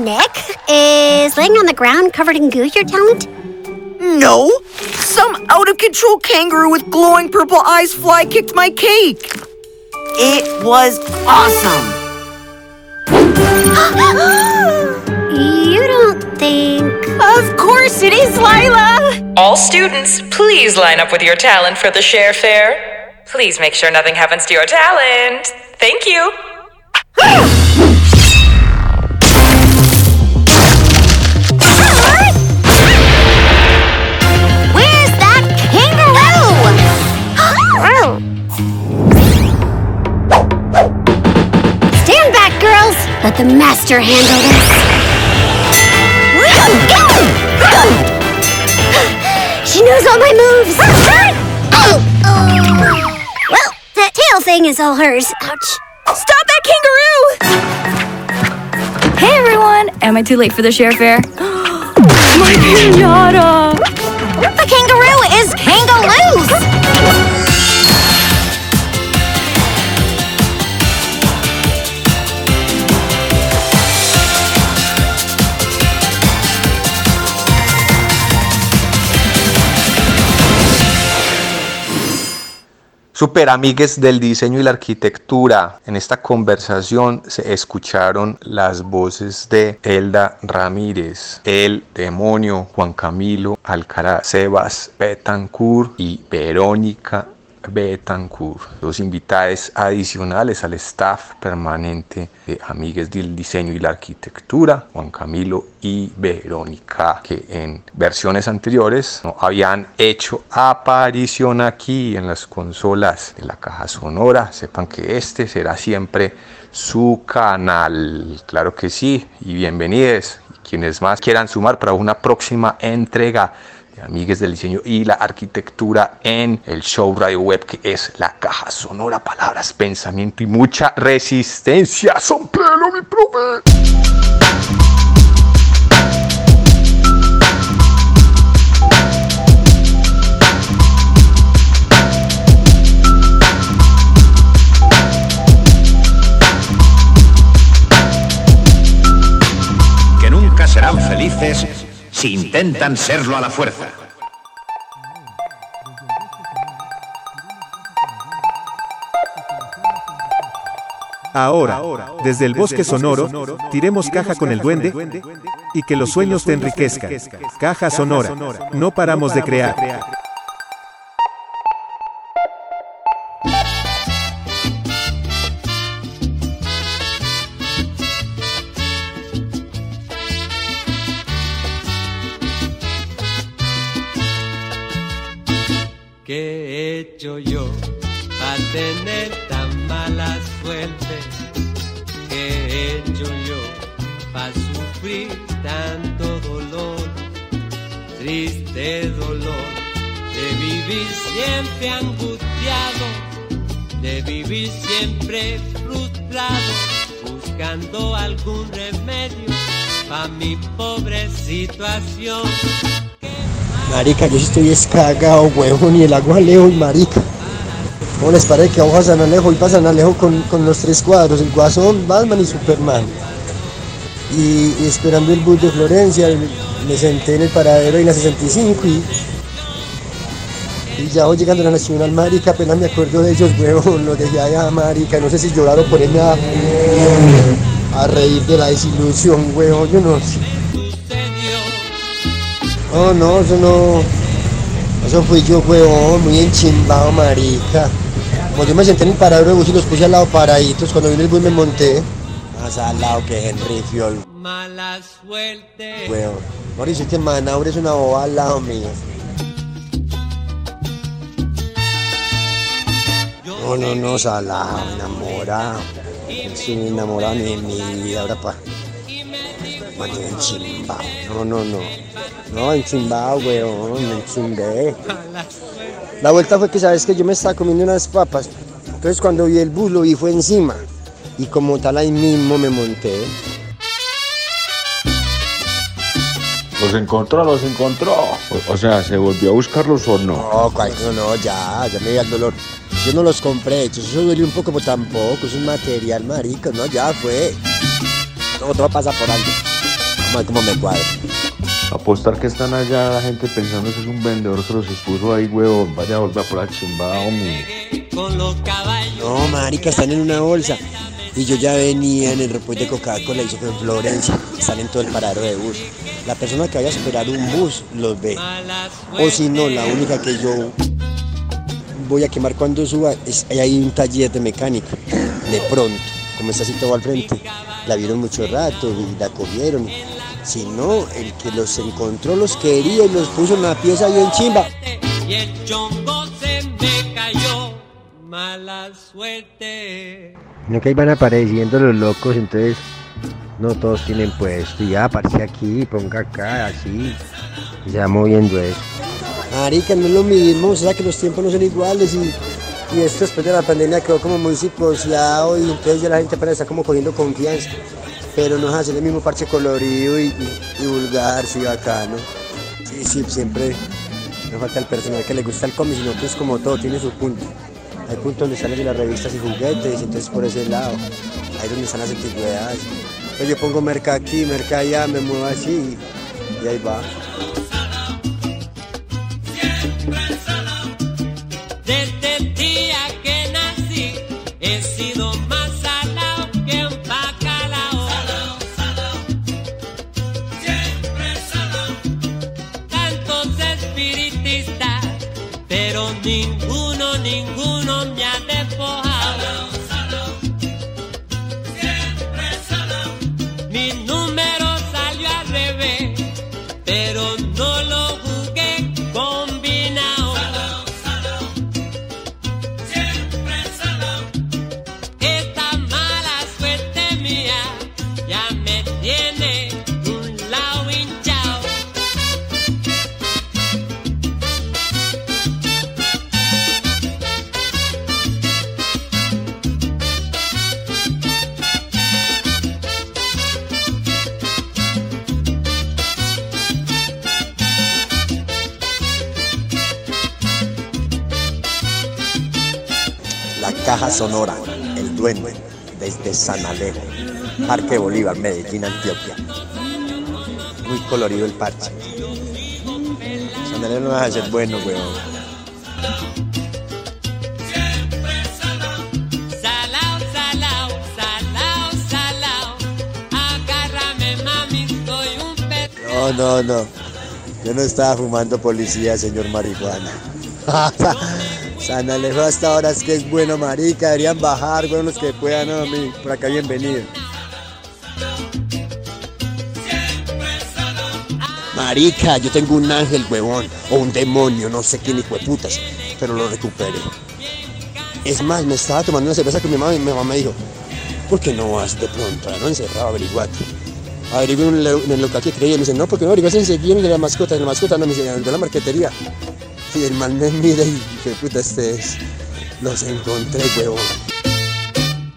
Hey, Nick. Is laying on the ground covered in goo your talent? No! Some out of control kangaroo with glowing purple eyes fly kicked my cake! It was awesome! you don't think. Of course it is, Lila! All students, please line up with your talent for the share fair. Please make sure nothing happens to your talent. Thank you. Stand back, girls! Let the master handle this. she knows all my moves! well, that tail thing is all hers. Ouch. Stop that kangaroo! Hey, everyone! Am I too late for the share fair? my pinata! The kangaroo is Super amigues del diseño y la arquitectura. En esta conversación se escucharon las voces de Elda Ramírez, el demonio Juan Camilo Alcaraz, Sebas Betancourt y Verónica Betancourt, dos invitados adicionales al staff permanente de Amigues del Diseño y la Arquitectura, Juan Camilo y Verónica, que en versiones anteriores no habían hecho aparición aquí en las consolas de la caja sonora. Sepan que este será siempre su canal. Claro que sí, y bienvenidos. Quienes más quieran sumar para una próxima entrega Amigues del Diseño y la Arquitectura en el show radio web que es la caja sonora, palabras, pensamiento y mucha resistencia. Son pleno, mi profe. Serán felices si intentan serlo a la fuerza. Ahora, desde el bosque sonoro, tiremos caja con el duende y que los sueños te enriquezcan. Caja sonora, no paramos de crear. ¿Qué he hecho yo para tener tan mala suerte? ¿Qué he hecho yo para sufrir tanto dolor? Triste dolor de vivir siempre angustiado, de vivir siempre frustrado, buscando algún remedio para mi pobre situación. Marica, yo estoy escagado, huevón, y el agua Alejo y marica. ¿Cómo les parece que vamos a San Alejo y para San Alejo con, con los tres cuadros, el Guasón, Batman y Superman? Y, esperando el bus de Florencia, me senté en el paradero en la 65 y, y ya voy llegando a la Nacional, marica, apenas me acuerdo de ellos, huevón, los dejé allá, marica, no sé si lloraron por irme a, a reír de la desilusión, huevón, yo no sé. Oh, no, eso no. Eso fui yo, huevón, muy enchimbado, marica. Como yo me senté en el paradero de bus y los puse al lado paraditos, cuando vino el bus me monté. Más al lado que Henry Fiol. Mala suerte. Huevón. Mauricio, este Manaure es una boba al lado mío. No, no, no, salado, enamorado. No estoy enamorado ni de mi vida, ahora pa. Mano, enchimbado. No, no, no. No, enchimbado, weón, me enchimbé. La vuelta fue que, ¿sabes que Yo me estaba comiendo unas papas. Entonces cuando vi el bus, lo vi fue encima. Y como tal, ahí mismo me monté. Los encontró, los encontró. O, sea, ¿se volvió a buscarlos o no? No, cual- no, no, ya, ya me dio el dolor. Yo no los compré, eso duele un poco, pero tampoco, es un material marico, no, ya fue. No, todo pasa por algo. Ver cómo me cuadro. Apostar que están allá la gente pensando que es un vendedor que los expuso ahí, huevón. Vaya a volver por la chimbada, hombre. No, marica, están en una bolsa. Y yo ya venía en el repuesto de Coca-Cola y fue en Florencia. Están en todo el paradero de bus. La persona que vaya a esperar un bus los ve. O si no, la única que yo voy a quemar cuando suba es ahí hay un taller de mecánico. De pronto, como está situado al frente, la vieron mucho rato y la cogieron. Si no, el que los encontró los quería y los puso en la pieza bien chimba. Y el chongo se me cayó. Mala suerte. No que ahí van apareciendo los locos, entonces No todos tienen puesto. Y ya, aparece aquí, ponga acá, así. Y se va moviendo eso. Marica, no es lo mismo, o sea que los tiempos no son iguales y, y esto después de la pandemia quedó como muy psicoseado y entonces ya la gente apenas está como cogiendo confianza. Pero no es hacer el mismo parche colorido y, y- y vulgar, sí, bacano. Sí, sí, siempre no falta el personal que le gusta el cómic, sino que es como todo, tiene su punto. Hay puntos donde salen de las revistas y juguetes, entonces por ese lado. Ahí es donde están las antigüedades. Pues yo pongo merca aquí, merca allá, me muevo así y ahí va. Caja Sonora, El Duende, desde San Alejo, Parque Bolívar, Medellín, Antioquia. Muy colorido el parche. San Alejo no deja de ser bueno, weón. No, no, no. Yo no estaba fumando policía, señor marihuana. San Alejo hasta ahora es que es bueno, marica. Deberían bajar, weón, los que puedan, no, mi, por acá bienvenido. Marica, yo tengo un ángel, huevón, o un demonio, no sé quién hijo de putas, pero lo recuperé. Es más, me estaba tomando una cerveza con mi mamá y mi mamá me dijo, ¿por qué no vas de pronto? No encerrado, averiguate. Averigué en el, local que creía me dice, no, porque no averiguas enseguida en la mascota, en la mascota no me dice, de la marquetería. Y el man me mira y qué puta este es. Los encontré, huevón.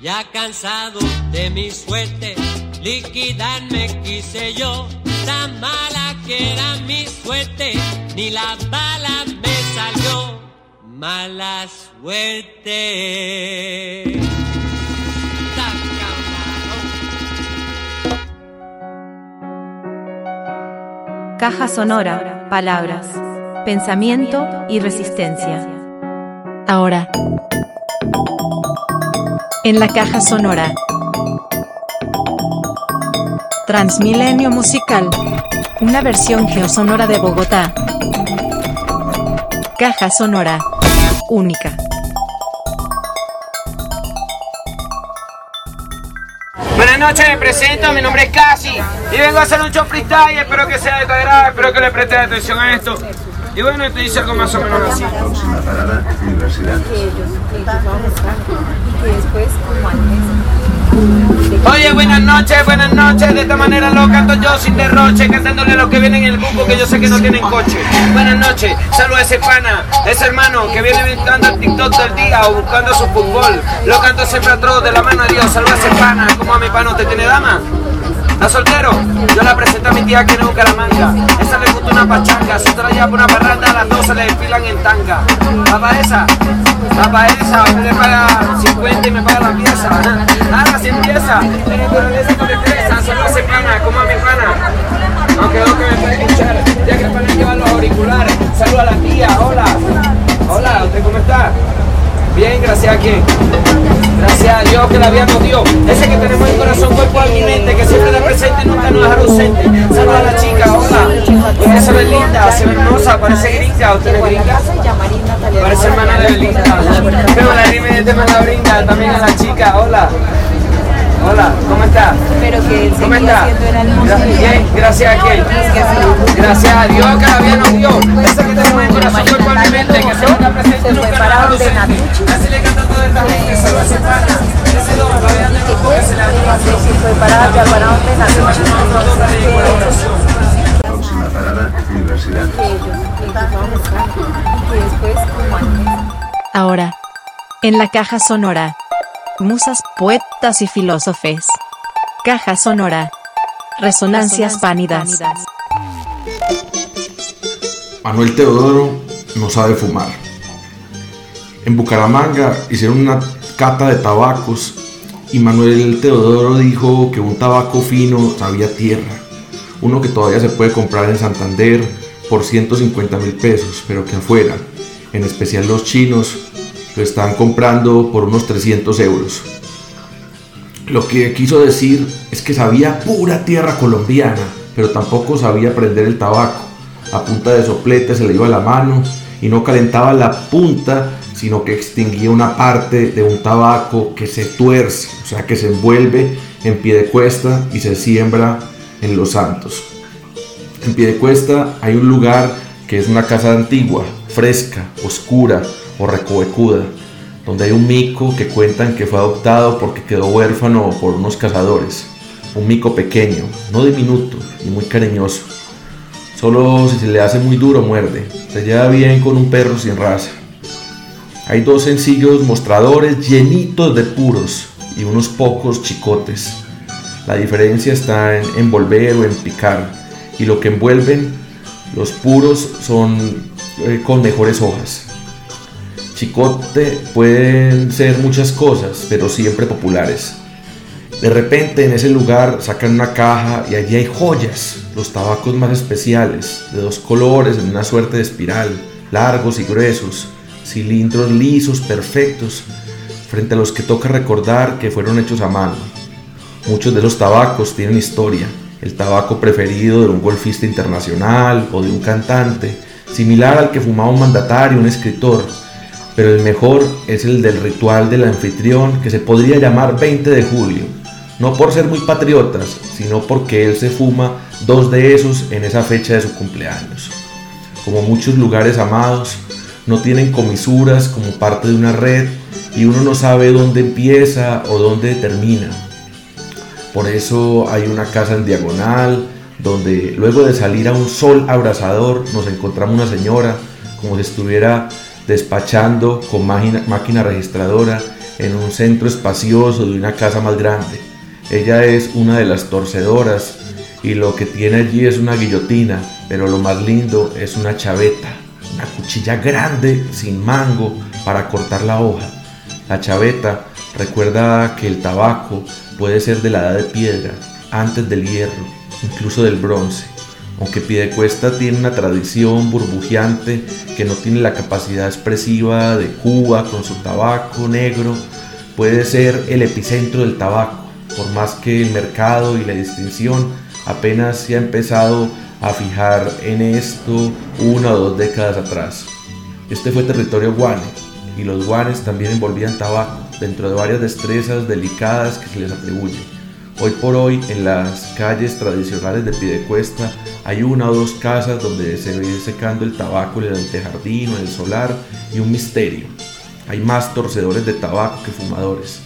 Ya cansado de mi suerte, liquidarme quise yo. Tan mala que era mi suerte, ni la bala me salió. Mala suerte. Caja sonora, palabras, pensamiento y resistencia. Ahora, en la caja sonora. Transmilenio musical. Una versión geosonora de Bogotá. Caja sonora. Única. Buenas noches, me presento, mi nombre es Casi y vengo a hacer un show freestyle, espero que sea de tu agrado, espero que le presten atención a esto. Y bueno, te dice algo más o menos así. Oye, buenas noches, buenas noches. De esta manera lo canto yo sin derroche, cantándole a los que vienen en el grupo que yo sé que no tienen coche. Buenas noches, saludos a ese pana, ese hermano que viene buscando el TikTok del día o buscando su fútbol. Lo canto siempre a todos de la mano a Dios. Saludos a ese pana, como a mi pana, ¿usted tiene dama? ¿Está soltero? Yo la presento a mi tía que es Bucaramanga. Esa le gusta una pachanga, se otra por una parranda, a las dos se le desfilan en tanga. Papá esa, papá esa, usted le paga 50 y me paga la pieza. Nada, si empieza, tiene naturaleza con destreza, solo hace pana, como a mi pana. No que me puede escuchar, ya que el pana lleva los auriculares. Saluda a la tía, hola. Hola, ¿usted cómo está? Bien, gracias a quién. Gracias a Dios que la vida nos dio. Ese que tenemos en corazón, cuerpo, alma y mente, que siempre está presente y nunca nos dejará ausente. Saluda a la chica, hola. Usted se ve linda, se ve hermosa, parece gringa. ¿Usted es gringa? Parece hermana de Belinda. Pero la rime de tema la brinda, también a la chica, hola. Hola, ¿cómo está? ¿Cómo está? Gra- Bien, gracias a quién. Gracias a Dios que la vida nos dio. Ese que tenemos en corazón, mente, que siempre está presente. Así le canta toda esta gente, solo hace pana. Ese don, la vida nos dio, ese la dio. fue para allá, para donde nació Próxima parada, universidad. Ahora, en la caja sonora. Musas, poetas y filósofes. Caja sonora. Resonancias pánidas. Manuel Teodoro no sabe fumar. En Bucaramanga hicieron una cata de tabacos y Manuel Teodoro dijo que un tabaco fino sabía tierra. Uno que todavía se puede comprar en Santander por 150 mil pesos, pero que afuera, en especial los chinos, lo están comprando por unos 300 euros. Lo que quiso decir es que sabía pura tierra colombiana, pero tampoco sabía prender el tabaco. A punta de soplete se le iba la mano y no calentaba la punta, sino que extinguía una parte de un tabaco que se tuerce, o sea, que se envuelve en pie de cuesta y se siembra en Los Santos. En pie de cuesta hay un lugar que es una casa antigua, fresca, oscura o recovecuda, donde hay un mico que cuentan que fue adoptado porque quedó huérfano por unos cazadores. Un mico pequeño, no diminuto y muy cariñoso. Solo si se le hace muy duro muerde. Se lleva bien con un perro sin raza. Hay dos sencillos mostradores llenitos de puros y unos pocos chicotes. La diferencia está en envolver o en picar. Y lo que envuelven los puros son eh, con mejores hojas. Chicote pueden ser muchas cosas, pero siempre populares. De repente en ese lugar sacan una caja y allí hay joyas, los tabacos más especiales, de dos colores en una suerte de espiral, largos y gruesos, cilindros lisos, perfectos, frente a los que toca recordar que fueron hechos a mano. Muchos de los tabacos tienen historia, el tabaco preferido de un golfista internacional o de un cantante, similar al que fumaba un mandatario, un escritor, pero el mejor es el del ritual del anfitrión que se podría llamar 20 de julio, no por ser muy patriotas, sino porque él se fuma dos de esos en esa fecha de su cumpleaños. Como muchos lugares amados, no tienen comisuras como parte de una red y uno no sabe dónde empieza o dónde termina. Por eso hay una casa en diagonal, donde luego de salir a un sol abrasador nos encontramos una señora como si estuviera despachando con máquina, registradora en un centro espacioso de una casa más grande. Ella es una de las torcedoras y lo que tiene allí es una guillotina, pero lo más lindo es una chaveta, una cuchilla grande sin mango para cortar la hoja. La chaveta recuerda que el tabaco puede ser de la edad de piedra, antes del hierro, incluso del bronce. Aunque Piedecuesta tiene una tradición burbujeante que no tiene la capacidad expresiva de Cuba con su tabaco negro, puede ser el epicentro del tabaco, por más que el mercado y la distinción apenas se ha empezado a fijar en esto una o dos décadas atrás. Este fue territorio guane y los guanes también envolvían tabaco dentro de varias destrezas delicadas que se les atribuyen. Hoy por hoy en las calles tradicionales de Piedecuesta hay una o dos casas donde se ve secando el tabaco en el antejardín o en el solar y un misterio. Hay más torcedores de tabaco que fumadores.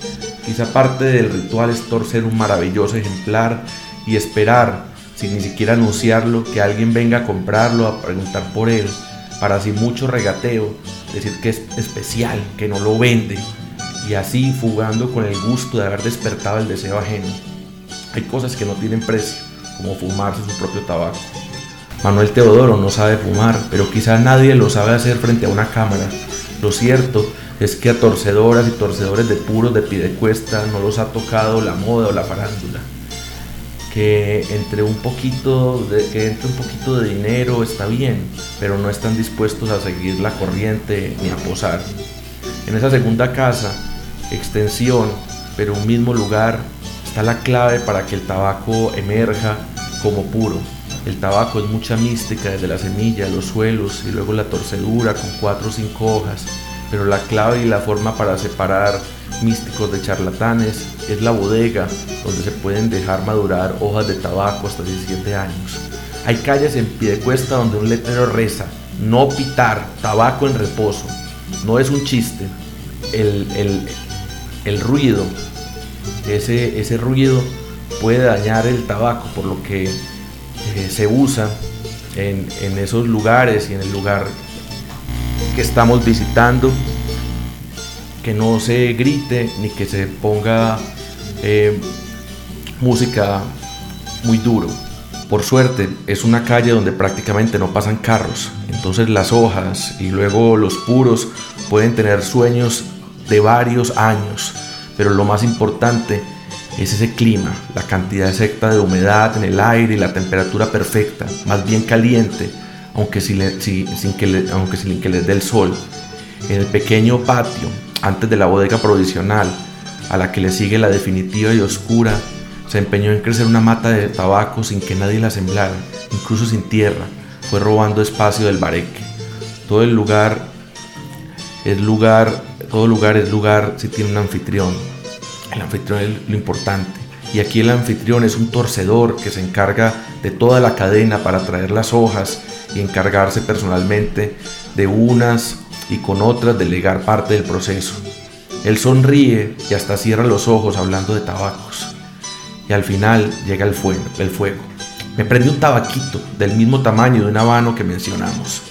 Quizá parte del ritual es torcer un maravilloso ejemplar y esperar, sin ni siquiera anunciarlo, que alguien venga a comprarlo, a preguntar por él, para sin mucho regateo decir que es especial, que no lo vende, y así fugando con el gusto de haber despertado el deseo ajeno. Hay cosas que no tienen precio, como fumarse su propio tabaco. Manuel Teodoro no sabe fumar, pero quizá nadie lo sabe hacer frente a una cámara. Lo cierto es que a torcedoras y torcedores de puros de Piedecuesta no los ha tocado la moda o la farándula. Que entre un poquito de, que entre un poquito de dinero está bien, pero no están dispuestos a seguir la corriente ni a posar. En esa segunda casa, extensión, pero un mismo lugar, está la clave para que el tabaco emerja como puro. El tabaco es mucha mística desde la semilla, los suelos y luego la torcedura con cuatro o cinco hojas, pero la clave y la forma para separar místicos de charlatanes es la bodega donde se pueden dejar madurar hojas de tabaco hasta 17 años. Hay calles en pie de cuesta donde un letrero reza, no pitar, tabaco en reposo. No es un chiste. El, el, el ruido ese, ese ruido puede dañar el tabaco, por lo que eh, se usa en, esos lugares y en el lugar que estamos visitando, que no se grite ni que se ponga eh, música muy duro. Por suerte es una calle donde prácticamente no pasan carros, entonces las hojas y luego los puros pueden tener sueños de varios años, pero lo más importante es ese clima, la cantidad exacta de humedad en el aire y la temperatura perfecta, más bien caliente, aunque, sin, que aunque sin que les dé el sol. En el pequeño patio, antes de la bodega provisional, a la que le sigue la definitiva y oscura, se empeñó en crecer una mata de tabaco sin que nadie la semblara, incluso sin tierra. Fue robando espacio del bareque. Todo el lugar es lugar, todo lugar es lugar si tiene un anfitrión. El anfitrión es lo importante. Y aquí el anfitrión es un torcedor que se encarga de toda la cadena para traer las hojas y encargarse personalmente de unas y con otras delegar parte del proceso. Él sonríe y hasta cierra los ojos hablando de tabacos y al final llega el fuego, el fuego. Me prende un tabaquito del mismo tamaño de un habano que mencionamos.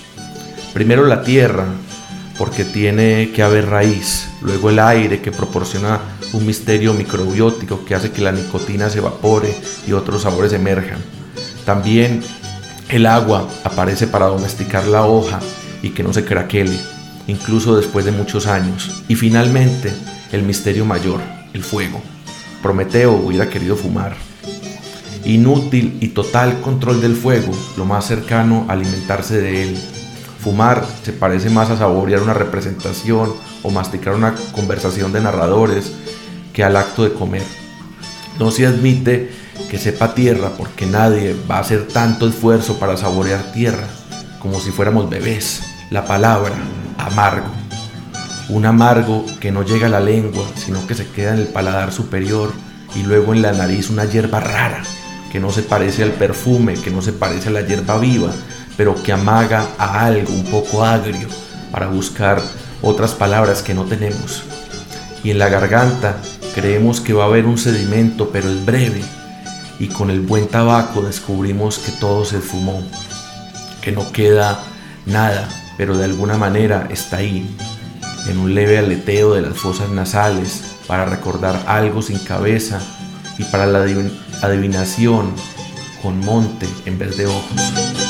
Primero la tierra, porque tiene que haber raíz, luego el aire que proporciona un misterio microbiótico que hace que la nicotina se evapore y otros sabores emerjan. También el agua aparece para domesticar la hoja y que no se craquele, incluso después de muchos años. Y finalmente, el misterio mayor, el fuego. Prometeo hubiera querido fumar. Inútil y total control del fuego, lo más cercano a alimentarse de él. Fumar se parece más a saborear una representación o masticar una conversación de narradores que al acto de comer. No se admite que sepa tierra porque nadie va a hacer tanto esfuerzo para saborear tierra como si fuéramos bebés. La palabra amargo un amargo que no llega a la lengua, sino que se queda en el paladar superior y luego en la nariz una hierba rara, que no se parece al perfume, que no se parece a la hierba viva, pero que amaga a algo un poco agrio para buscar otras palabras que no tenemos. Y en la garganta creemos que va a haber un sedimento, pero es breve, y con el buen tabaco descubrimos que todo se fumó, que no queda nada, pero de alguna manera está ahí, en un leve aleteo de las fosas nasales para recordar algo sin cabeza y para la adivinación con monte en vez de ojos.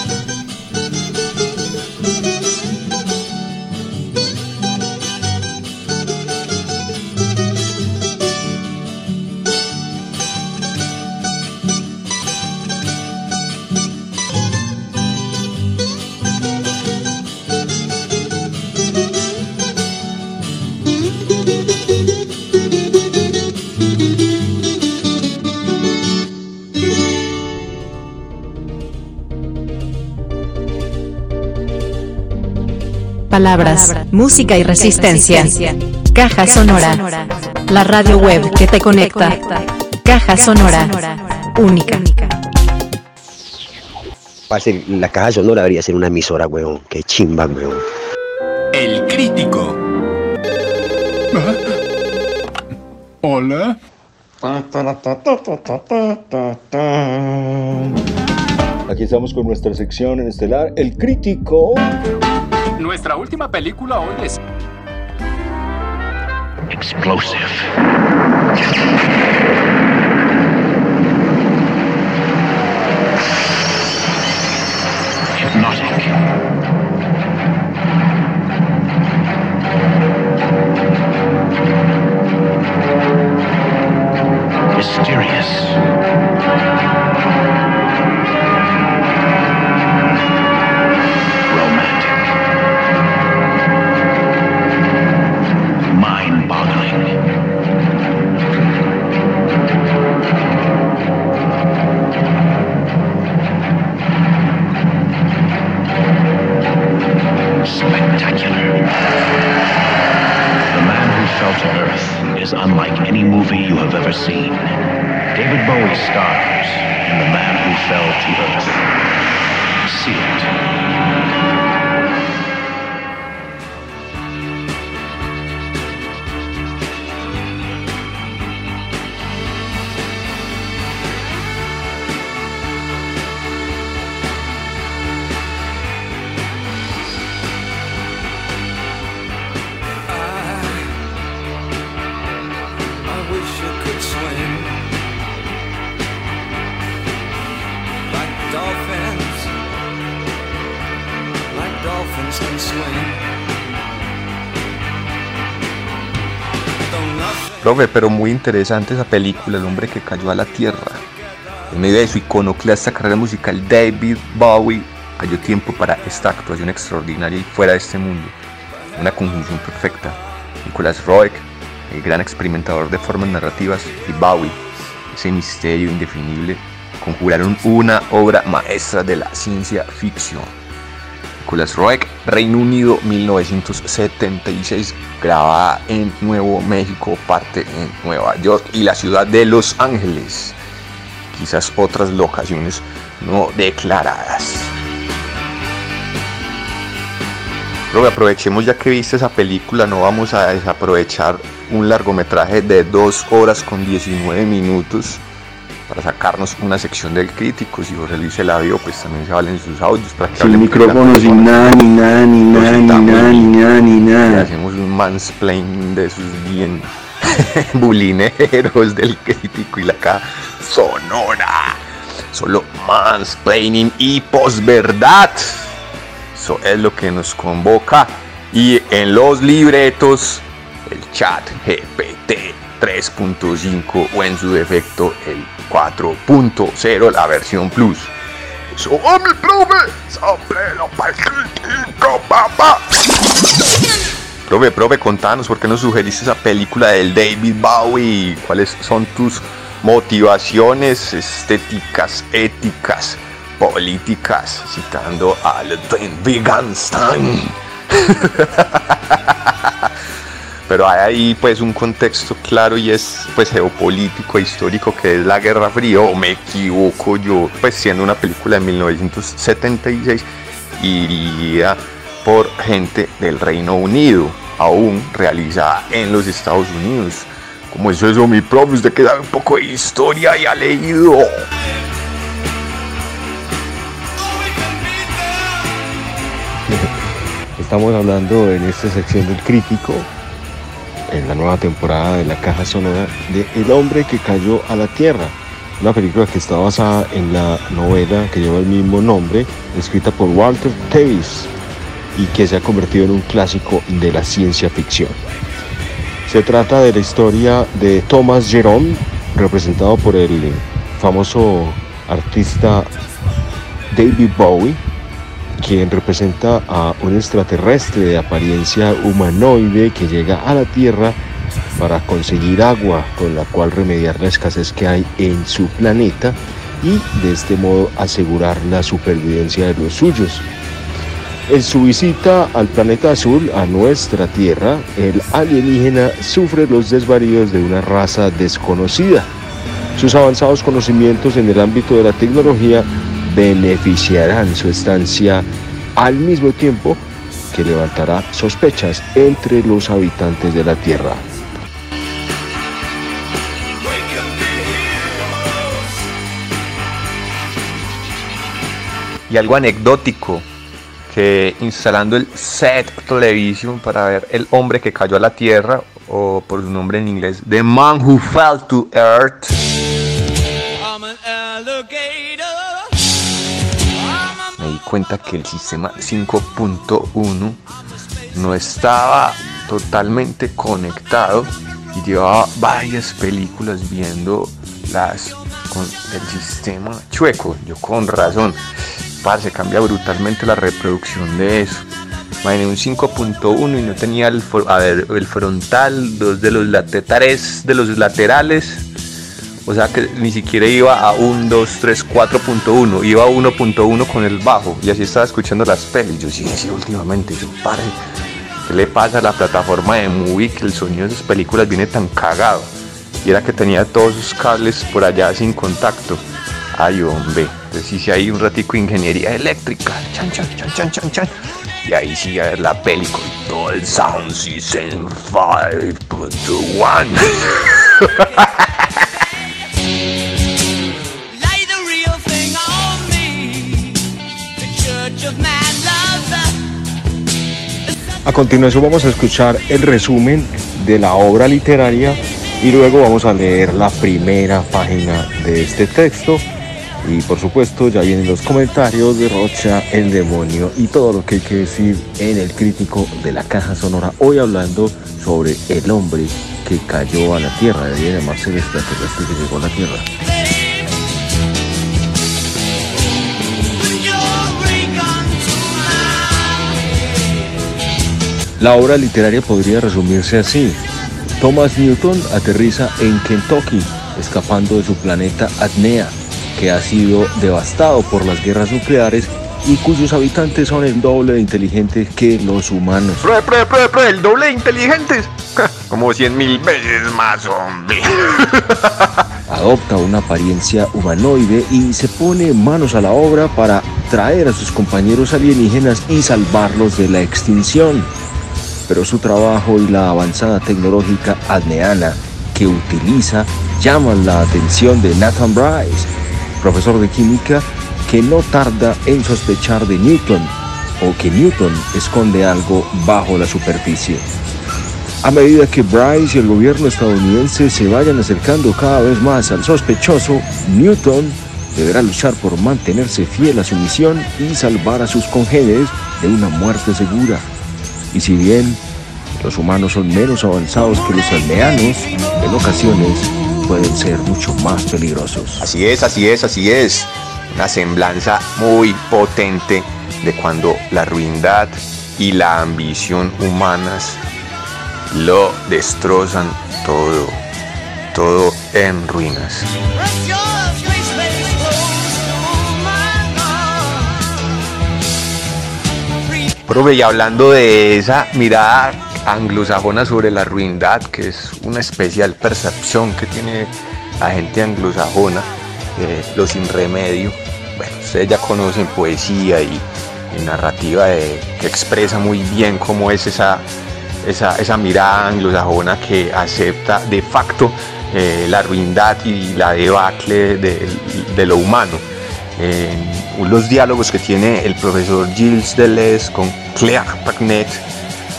Palabras, música y resistencia. Caja Sonora. La radio web que te conecta. Caja Sonora. Única. Parce, la caja sonora debería ser una emisora, weón. Qué chimba, weón. El crítico. Hola. Aquí estamos con nuestra sección en estelar, El Crítico. Nuestra última película hoy es Explosive. To Earth is unlike any movie you have ever seen. David Bowie stars in The Man Who Fell to Earth. See it. Pero muy interesante esa película, El hombre que cayó a la tierra. En medio de su iconoclasta carrera musical, David Bowie halló tiempo para esta actuación extraordinaria y fuera de este mundo. Una conjunción perfecta. Nicolas Roeg, el gran experimentador de formas narrativas, y Bowie, ese misterio indefinible, conjuraron una obra maestra de la ciencia ficción. Nicolas Roeg, Reino Unido 1976, grabada en Nuevo México, parte en Nueva York y la ciudad de Los Ángeles. Quizás otras locaciones no declaradas. Aprovechemos ya que viste esa película, no vamos a desaprovechar un largometraje de 2 horas con 19 minutos para sacarnos una sección del crítico. Si José Luis se la vio, pues también se valen sus audios para que Sin micrófono, sin nada, ni nada, ni nada, ni nada, ni nada, ni nada. hacemos un mansplain de esos bien bulineros del crítico y la acá sonora. Solo mansplaining y posverdad. Eso es lo que nos convoca. Y en los libretos, el chat GPT 3.5 o en su defecto el 4.0, la versión plus. Eso, mi profe, crítico, papá. Profe, profe, contanos por qué nos sugeriste esa película del David Bowie. ¿Cuáles son tus motivaciones estéticas, éticas, políticas? Citando a Ludwig Wittgenstein. Pero hay ahí pues un contexto claro y es pues geopolítico e histórico que es la Guerra Fría, o me equivoco yo, pues siendo una película de 1976 iría por gente del Reino Unido, aún realizada en los Estados Unidos. ¿Cómo es eso, mi profe? Usted que sabe un poco de historia y ha leído. Estamos hablando en esta sección del crítico, en la nueva temporada de la caja sonora, de El hombre que cayó a la tierra. Una película que está basada en la novela que lleva el mismo nombre, escrita por Walter Tevis y que se ha convertido en un clásico de la ciencia ficción. Se trata de la historia de Thomas Jerome, representado por el famoso artista David Bowie, quien representa a un extraterrestre de apariencia humanoide que llega a la Tierra para conseguir agua con la cual remediar la escasez que hay en su planeta y de este modo asegurar la supervivencia de los suyos. En su visita al planeta azul, a nuestra Tierra, el alienígena sufre los desvaríos de una raza desconocida. Sus avanzados conocimientos en el ámbito de la tecnología beneficiarán su estancia al mismo tiempo que levantará sospechas entre los habitantes de la Tierra. Y algo anecdótico, que instalando el set television para ver El hombre que cayó a la tierra, o por su nombre en inglés, The Man Who Fell to Earth, cuenta que el sistema 5.1 no estaba totalmente conectado y llevaba varias películas viendo las con el sistema chueco. Yo con razón, parce, cambia brutalmente la reproducción de eso. Imaginé un 5.1 y no tenía el, a ver, el frontal, dos de los tres de los laterales. O sea que ni siquiera iba a 1, 2, 3, 4.1, iba a 1.1 con el bajo. Y así estaba escuchando las pelis. Yo sí, sí, últimamente, yo pare. ¿Qué le pasa a la plataforma de Movie que el sonido de esas películas viene tan cagado? Y era que tenía todos sus cables por allá sin contacto. Ay, hombre. Entonces hice ahí un ratico ingeniería eléctrica. Chan, chan, chan, chan, chan, chan. Y ahí sí a ver la peli con todo el sound system 5.1. A continuación vamos a escuchar el resumen de la obra literaria y luego vamos a leer la primera página de este texto Y por supuesto ya vienen los comentarios de Rocha, el demonio y todo lo que hay que decir en el crítico de la caja sonora. Hoy hablando sobre el hombre que cayó a la Tierra, de llamarse el extraterrestre que llegó a la Tierra. La obra literaria podría resumirse así. Thomas Newton aterriza en Kentucky, escapando de su planeta Adnea, que ha sido devastado por las guerras nucleares y cuyos habitantes son el doble de inteligentes que los humanos. Pre, pre, pre, pre, el doble de inteligentes. Como cien mil veces más, hombre. Adopta una apariencia humanoide y se pone manos a la obra para traer a sus compañeros alienígenas y salvarlos de la extinción. Pero su trabajo y la avanzada tecnológica adneana que utiliza llaman la atención de Nathan Bryce, profesor de química que no tarda en sospechar de Newton o que Newton esconde algo bajo la superficie. A medida que Bryce y el gobierno estadounidense se vayan acercando cada vez más al sospechoso, Newton deberá luchar por mantenerse fiel a su misión y salvar a sus congéneres de una muerte segura. Y si bien los humanos son menos avanzados que los aldeanos, en ocasiones pueden ser mucho más peligrosos. Así es, así es, así es. Una semblanza muy potente de cuando la ruindad y la ambición humanas lo destrozan todo, todo en ruinas. Profe, y hablando de esa mirada anglosajona sobre la ruindad, que es una especial percepción que tiene la gente anglosajona, eh, lo sin remedio. Bueno, ustedes ya conocen poesía y, narrativa de- que expresa muy bien cómo es esa, esa, esa mirada anglosajona que acepta de facto eh, la ruindad y la debacle de, de lo humano. En los diálogos que tiene el profesor Gilles Deleuze con Claire Pagnet,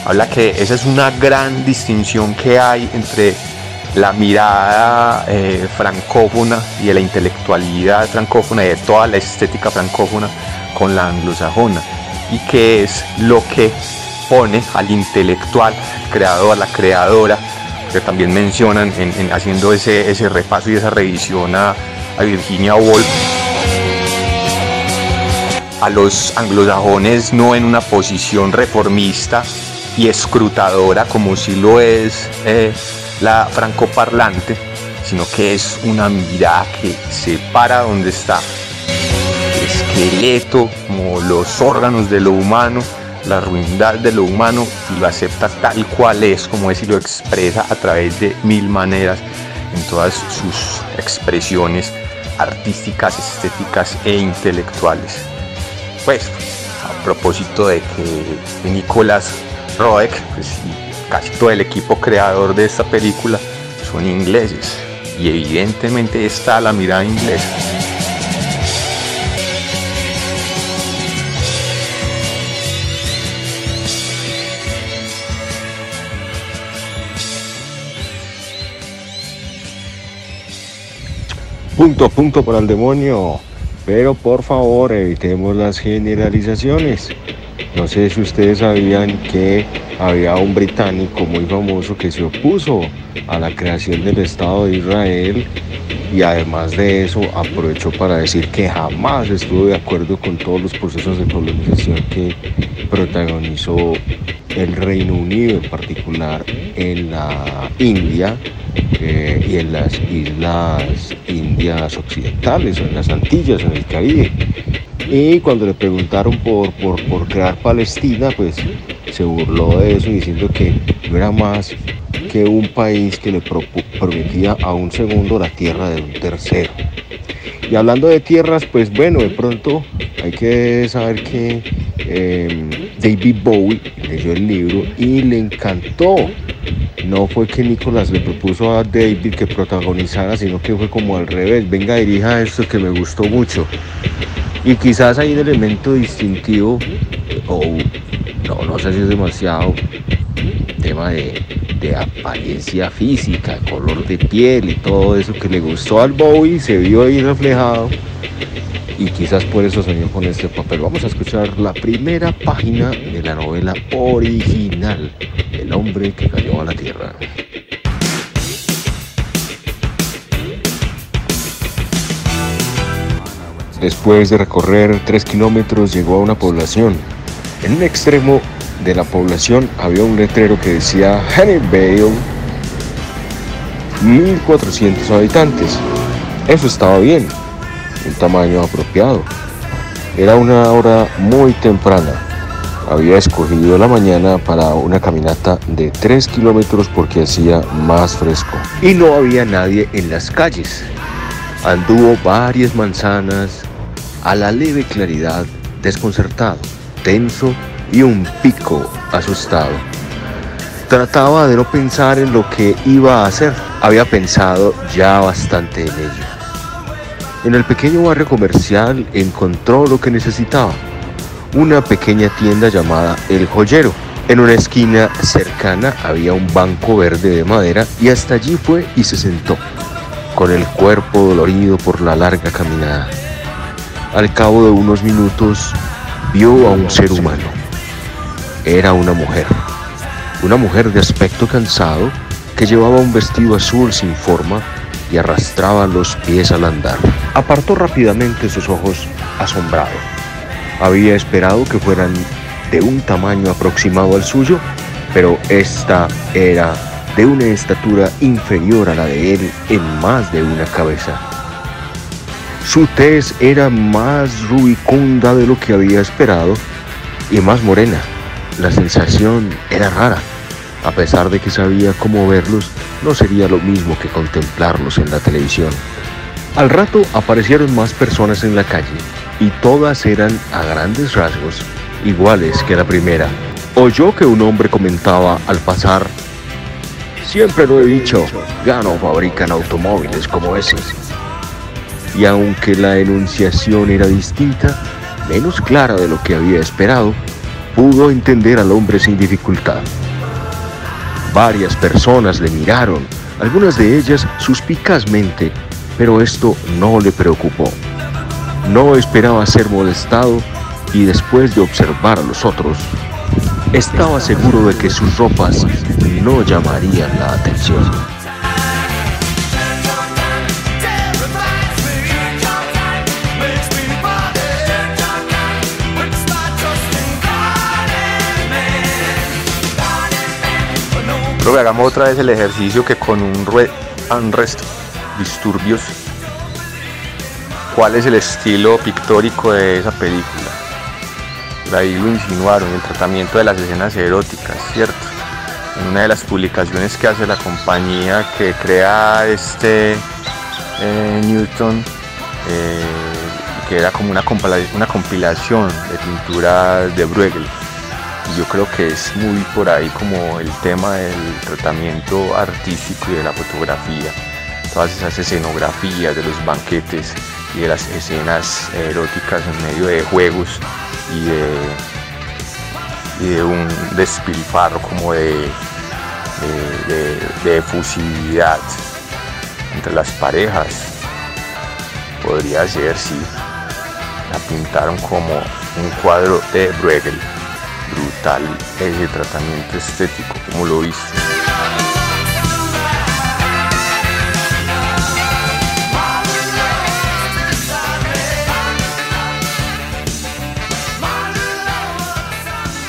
habla que esa es una gran distinción que hay entre la mirada eh, francófona y la intelectualidad francófona y de toda la estética francófona con la anglosajona y que es lo que pone al intelectual, al creador, a la creadora, que también mencionan en, en haciendo ese, ese repaso y esa revisión a, a Virginia Woolf, a los anglosajones no en una posición reformista y escrutadora como si lo es eh, la francoparlante, sino que es una mirada que se para donde está el esqueleto, como los órganos de lo humano, la ruindad de lo humano y lo acepta tal cual es, como es y lo expresa a través de mil maneras en todas sus expresiones artísticas, estéticas e intelectuales. Pues a propósito de que Nicolás Roeg pues, y casi todo el equipo creador de esta película son ingleses y evidentemente está la mirada inglesa. Punto punto para el demonio. Pero por favor evitemos las generalizaciones. No sé si ustedes sabían que había un británico muy famoso que se opuso a la creación del Estado de Israel y además de eso aprovechó para decir que jamás estuvo de acuerdo con todos los procesos de colonización que protagonizó el Reino Unido, en particular en la India eh, y en las islas Indias Occidentales, en las Antillas, en el Caribe. Y cuando le preguntaron por, por, por crear Palestina, pues se burló de eso diciendo que no era más que un país que le prometía a un segundo la tierra de un tercero. Y hablando de tierras, pues bueno, de pronto hay que saber que eh, David Bowie leyó el libro y le encantó. No fue que Nicolás le propuso a David que protagonizara, sino que fue como al revés. Venga, dirija esto que me gustó mucho. Y quizás hay un elemento distintivo, o no, no sé si es demasiado, tema de, de apariencia física, color de piel y todo eso que le gustó al Bowie, se vio ahí reflejado y quizás por eso soñó con este papel. Vamos a escuchar la primera página de la novela original, El hombre que cayó a la tierra. Después de recorrer tres kilómetros llegó a una población. En un extremo de la población había un letrero que decía Honeyvale, 1400 habitantes. Eso estaba bien, un tamaño apropiado. Era una hora muy temprana. Había escogido la mañana para una caminata de 3 kilómetros porque hacía más fresco. Y no había nadie en las calles. Anduvo varias manzanas a la leve claridad, desconcertado, tenso y un pico asustado. Trataba de no pensar en lo que iba a hacer. Había pensado ya bastante en ello. En el pequeño barrio comercial encontró lo que necesitaba. Una pequeña tienda llamada El Joyero. En una esquina cercana había un banco verde de madera y hasta allí fue y se sentó, con el cuerpo dolorido por la larga caminada. Al cabo de unos minutos vio a un ser humano. Era una mujer. Una mujer de aspecto cansado que llevaba un vestido azul sin forma y arrastraba los pies al andar. Apartó rápidamente sus ojos asombrado. Había esperado que fueran de un tamaño aproximado al suyo, pero esta era de una estatura inferior a la de él en más de una cabeza. Su tez era más rubicunda de lo que había esperado y más morena. La sensación era rara. A pesar de que sabía cómo verlos, no sería lo mismo que contemplarlos en la televisión. Al rato aparecieron más personas en la calle y todas eran a grandes rasgos iguales que la primera. Oyó que un hombre comentaba al pasar, siempre lo he dicho, ya no fabrican automóviles como esos. Y aunque la enunciación era distinta, menos clara de lo que había esperado, pudo entender al hombre sin dificultad. Varias personas le miraron, algunas de ellas suspicazmente, pero esto no le preocupó. No esperaba ser molestado y después de observar a los otros, estaba seguro de que sus ropas no llamarían la atención. Creo que hagamos otra vez el ejercicio que con un red unrest disturbios. ¿Cuál es el estilo pictórico de esa película? Ahí lo insinuaron, el tratamiento de las escenas eróticas, ¿cierto? En una de las publicaciones que hace la compañía que crea este eh, Newton, eh, que era como una compilación de pinturas de Bruegel. Yo creo que es muy por ahí como el tema del tratamiento artístico y de la fotografía. Todas esas escenografías de los banquetes y de las escenas eróticas en medio de juegos y de, y de un despilfarro como de, de, de- entre las parejas. Podría ser, sí. La pintaron como un cuadro de Bruegel brutal ese tratamiento estético, como lo viste.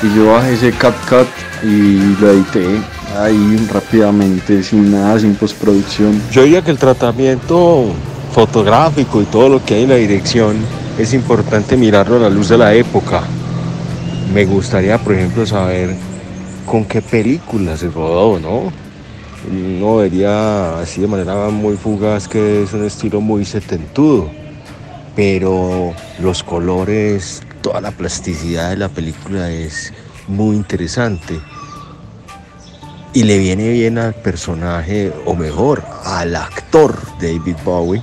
Y yo bajé ese CapCut y lo edité ahí rápidamente, sin nada, sin postproducción. Yo diría que el tratamiento fotográfico y todo lo que hay en la dirección es importante mirarlo a la luz de la época. Me gustaría, por ejemplo, saber con qué película se rodó, ¿no? No vería así de manera muy fugaz que es un estilo muy setentudo, pero los colores, toda la plasticidad de la película es muy interesante y le viene bien al personaje, o mejor, al actor David Bowie,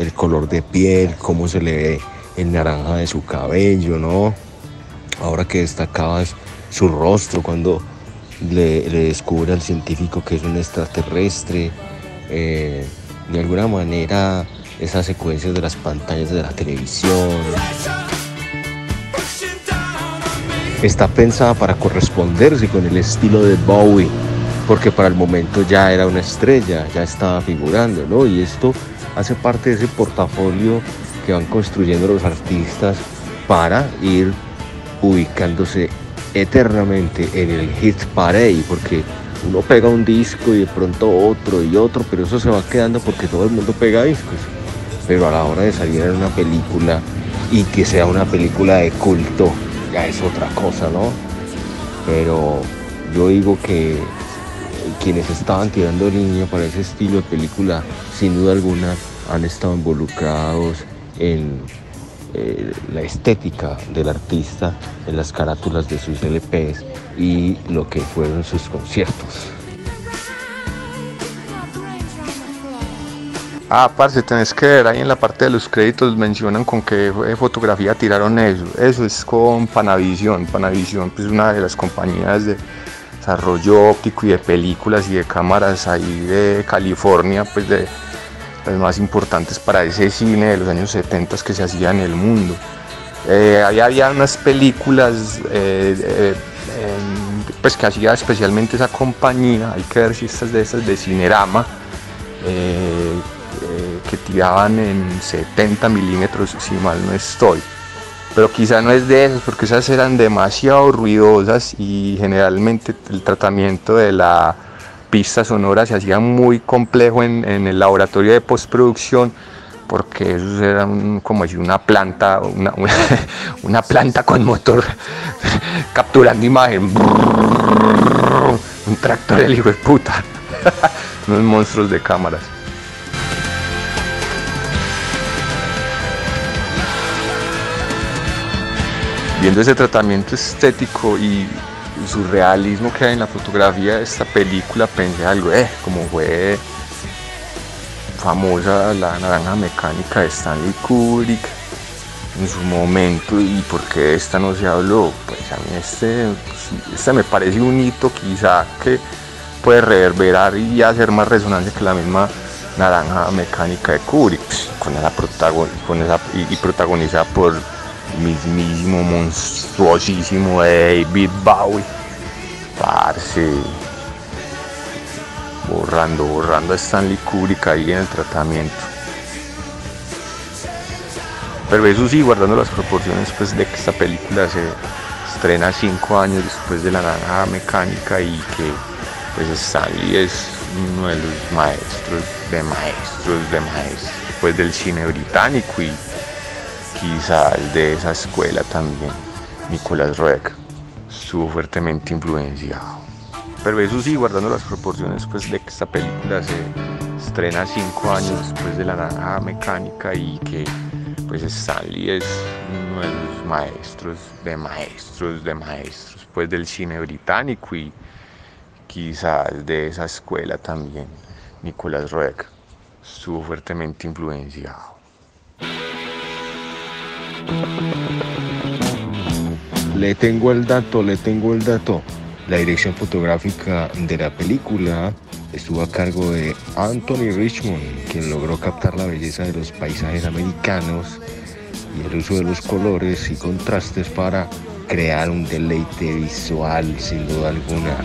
el color de piel, cómo se le ve el naranja de su cabello, ¿no? Ahora que destacaba es su rostro cuando le, le descubre al científico que es un extraterrestre, eh, de alguna manera esas secuencias de las pantallas de la televisión. Está pensada para corresponderse con el estilo de Bowie, porque para el momento ya era una estrella, ya estaba figurando, ¿no? Y esto hace parte de ese portafolio que van construyendo los artistas para ir ubicándose eternamente en el hit parade, porque uno pega un disco y de pronto otro y otro, pero eso se va quedando porque todo el mundo pega discos. Pero a la hora de salir en una película y que sea una película de culto, ya es otra cosa, ¿no? Pero yo digo que quienes estaban tirando línea para ese estilo de película, sin duda alguna, han estado involucrados en eh, la estética del artista, en las carátulas de sus LPs y lo que fueron sus conciertos. Ah, parce, tenés que ver ahí en la parte de los créditos mencionan con qué fotografía tiraron eso. Eso es con Panavision. Panavision pues, es una de las compañías de desarrollo óptico y de películas y de cámaras ahí de California, pues de las más importantes para ese cine de los años 70 que se hacía en el mundo. Eh, había unas películas eh, eh, pues que hacía especialmente esa compañía, hay que ver si estas de esas de Cinerama que tiraban en 70 milímetros, si mal no estoy. Pero quizá no es de esas, porque esas eran demasiado ruidosas y generalmente el tratamiento de la pista sonora se hacía muy complejo en, el laboratorio de postproducción porque eso era como decir una planta, una, una, planta con motor capturando imagen, un tractor del hijo de puta, unos monstruos de cámaras. viendo ese tratamiento estético y surrealismo que hay en la fotografía de esta película, pensé algo, eh, como fue famosa la naranja mecánica de Stanley Kubrick en su momento y por qué esta no se habló, pues a mí este, este me parece un hito quizá que puede reverberar y hacer más resonancia que la misma naranja mecánica de Kubrick, pues, con esa esa, y protagonizada por mismísimo, monstruosísimo David Bowie. Parce. Borrando, borrando a Stanley Kubrick ahí en el tratamiento. Pero eso sí, guardando las proporciones pues, de que esta película se estrena cinco años después de la naranja mecánica y que pues Stanley es uno de los maestros de maestros de maestros pues, del cine británico y quizá el de esa escuela también, Nicolas Roeg, estuvo fuertemente influenciado. Pero eso sí, guardando las proporciones pues, de que esta película se estrena cinco años después de la naranja mecánica y que pues Stanley es uno de los maestros de maestros de maestros pues del cine británico y quizá el de esa escuela también, Nicolas Roeg, estuvo fuertemente influenciado. Le tengo el dato, le tengo el dato. La dirección fotográfica de la película estuvo a cargo de Anthony Richmond, quien logró captar la belleza de los paisajes americanos y el uso de los colores y contrastes para crear un deleite visual sin duda alguna.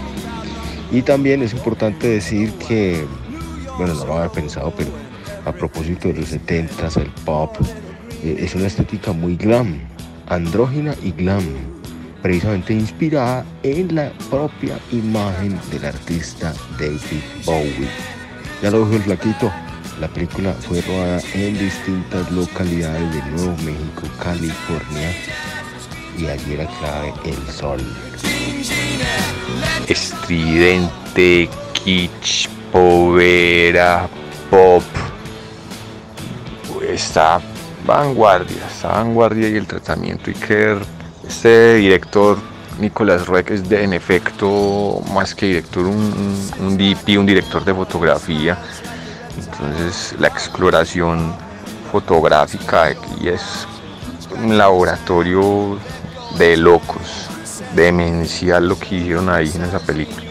Y también es importante decir que, bueno, no lo había pensado, pero a propósito de los 70s, el pop, es una estética muy glam, andrógina y glam, precisamente inspirada en la propia imagen del artista David Bowie. Ya lo dijo el flaquito, la película fue rodada en distintas localidades de Nuevo México, California, y allí era clave el sol. Estridente, kitsch, povera, pop. Está vanguardia, esta vanguardia y el tratamiento. Que este director, Nicolás Rueck, es de, en efecto más que director, un, un DP, un director de fotografía. Entonces la exploración fotográfica aquí es un laboratorio de locos, demencial lo que hicieron ahí en esa película.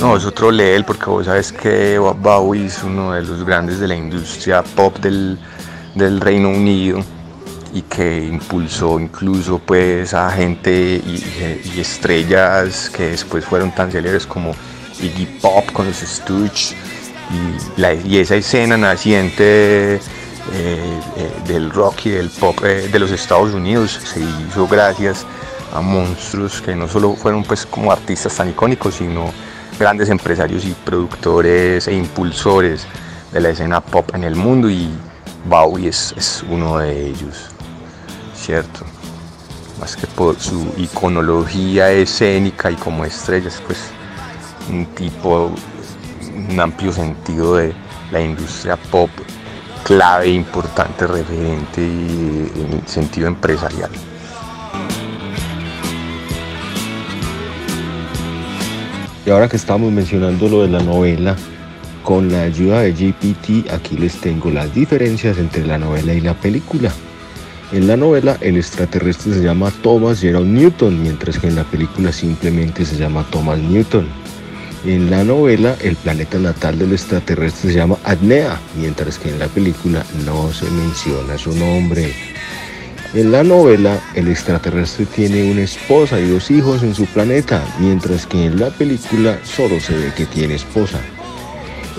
No, es otro level porque vos sabes que Bowie es uno de los grandes de la industria pop del, del Reino Unido y que impulsó incluso pues a gente y, estrellas que después fueron tan célebres como Iggy Pop con los Stooges y, la- esa escena naciente eh, eh, del rock y del pop eh, de los Estados Unidos se hizo gracias a monstruos que no solo fueron pues como artistas tan icónicos sino grandes empresarios y productores e impulsores de la escena pop en el mundo y Bowie es, uno de ellos, ¿cierto? Más que por su iconología escénica y como estrellas, pues un tipo, un amplio sentido de la industria pop, clave, importante, referente y en el sentido empresarial. Y ahora que estamos mencionando lo de la novela, con la ayuda de GPT, aquí les tengo las diferencias entre la novela y la película. En la novela, el extraterrestre se llama Thomas Gerald Newton, mientras que en la película simplemente se llama Thomas Newton. En la novela, el planeta natal del extraterrestre se llama Adnea, mientras que en la película no se menciona su nombre. En la novela, el extraterrestre tiene una esposa y dos hijos en su planeta, mientras que en la película solo se ve que tiene esposa.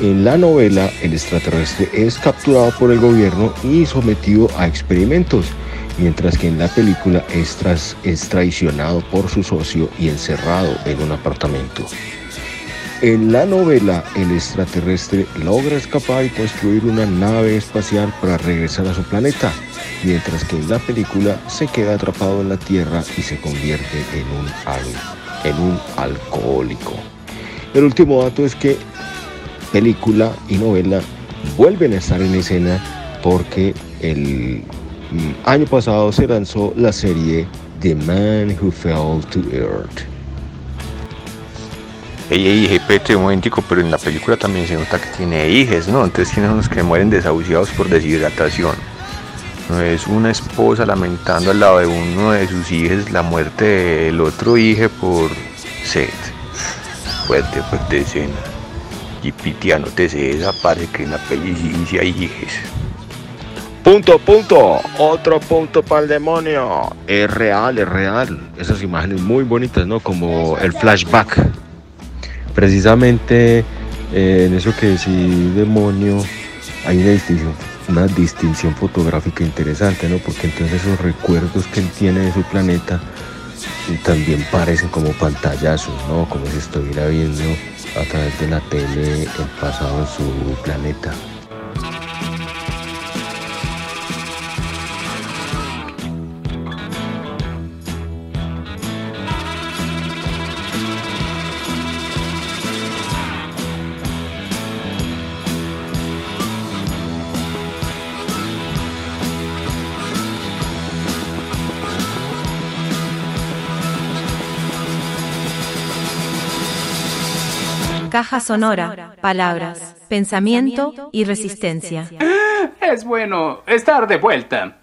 En la novela, el extraterrestre es capturado por el gobierno y sometido a experimentos, mientras que en la película es, traicionado por su socio y encerrado en un apartamento. En la novela, el extraterrestre logra escapar y construir una nave espacial para regresar a su planeta, mientras que en la película se queda atrapado en la Tierra y se convierte en un, en un alcohólico. El último dato es que película y novela vuelven a estar en escena porque el mm, año pasado se lanzó la serie The Man Who Fell to Earth. Ey, ey, GPT, un momentico, pero en la película también se nota que tiene hijes, ¿no? Entonces, ¿quiénes son los que mueren desahuciados por deshidratación? Es una esposa lamentando al lado de uno de sus hijos la muerte del otro hijo por sed. Fuerte, fuerte escena. GPT, anótese esa parte que en la peli sí, sí hay hijes. Punto, punto. Otro punto para el demonio. Es real, es real. Esas imágenes muy bonitas, ¿no? Como el flashback. Precisamente eh, en eso que decís demonio, hay una distinción, una distinción fotográfica interesante, ¿no? Porque entonces esos recuerdos que él tiene de su planeta y también parecen como pantallazos, ¿no? Como si estuviera viendo a través de la tele el pasado de su planeta. Caja sonora, palabras, pensamiento y resistencia. Es bueno estar de vuelta.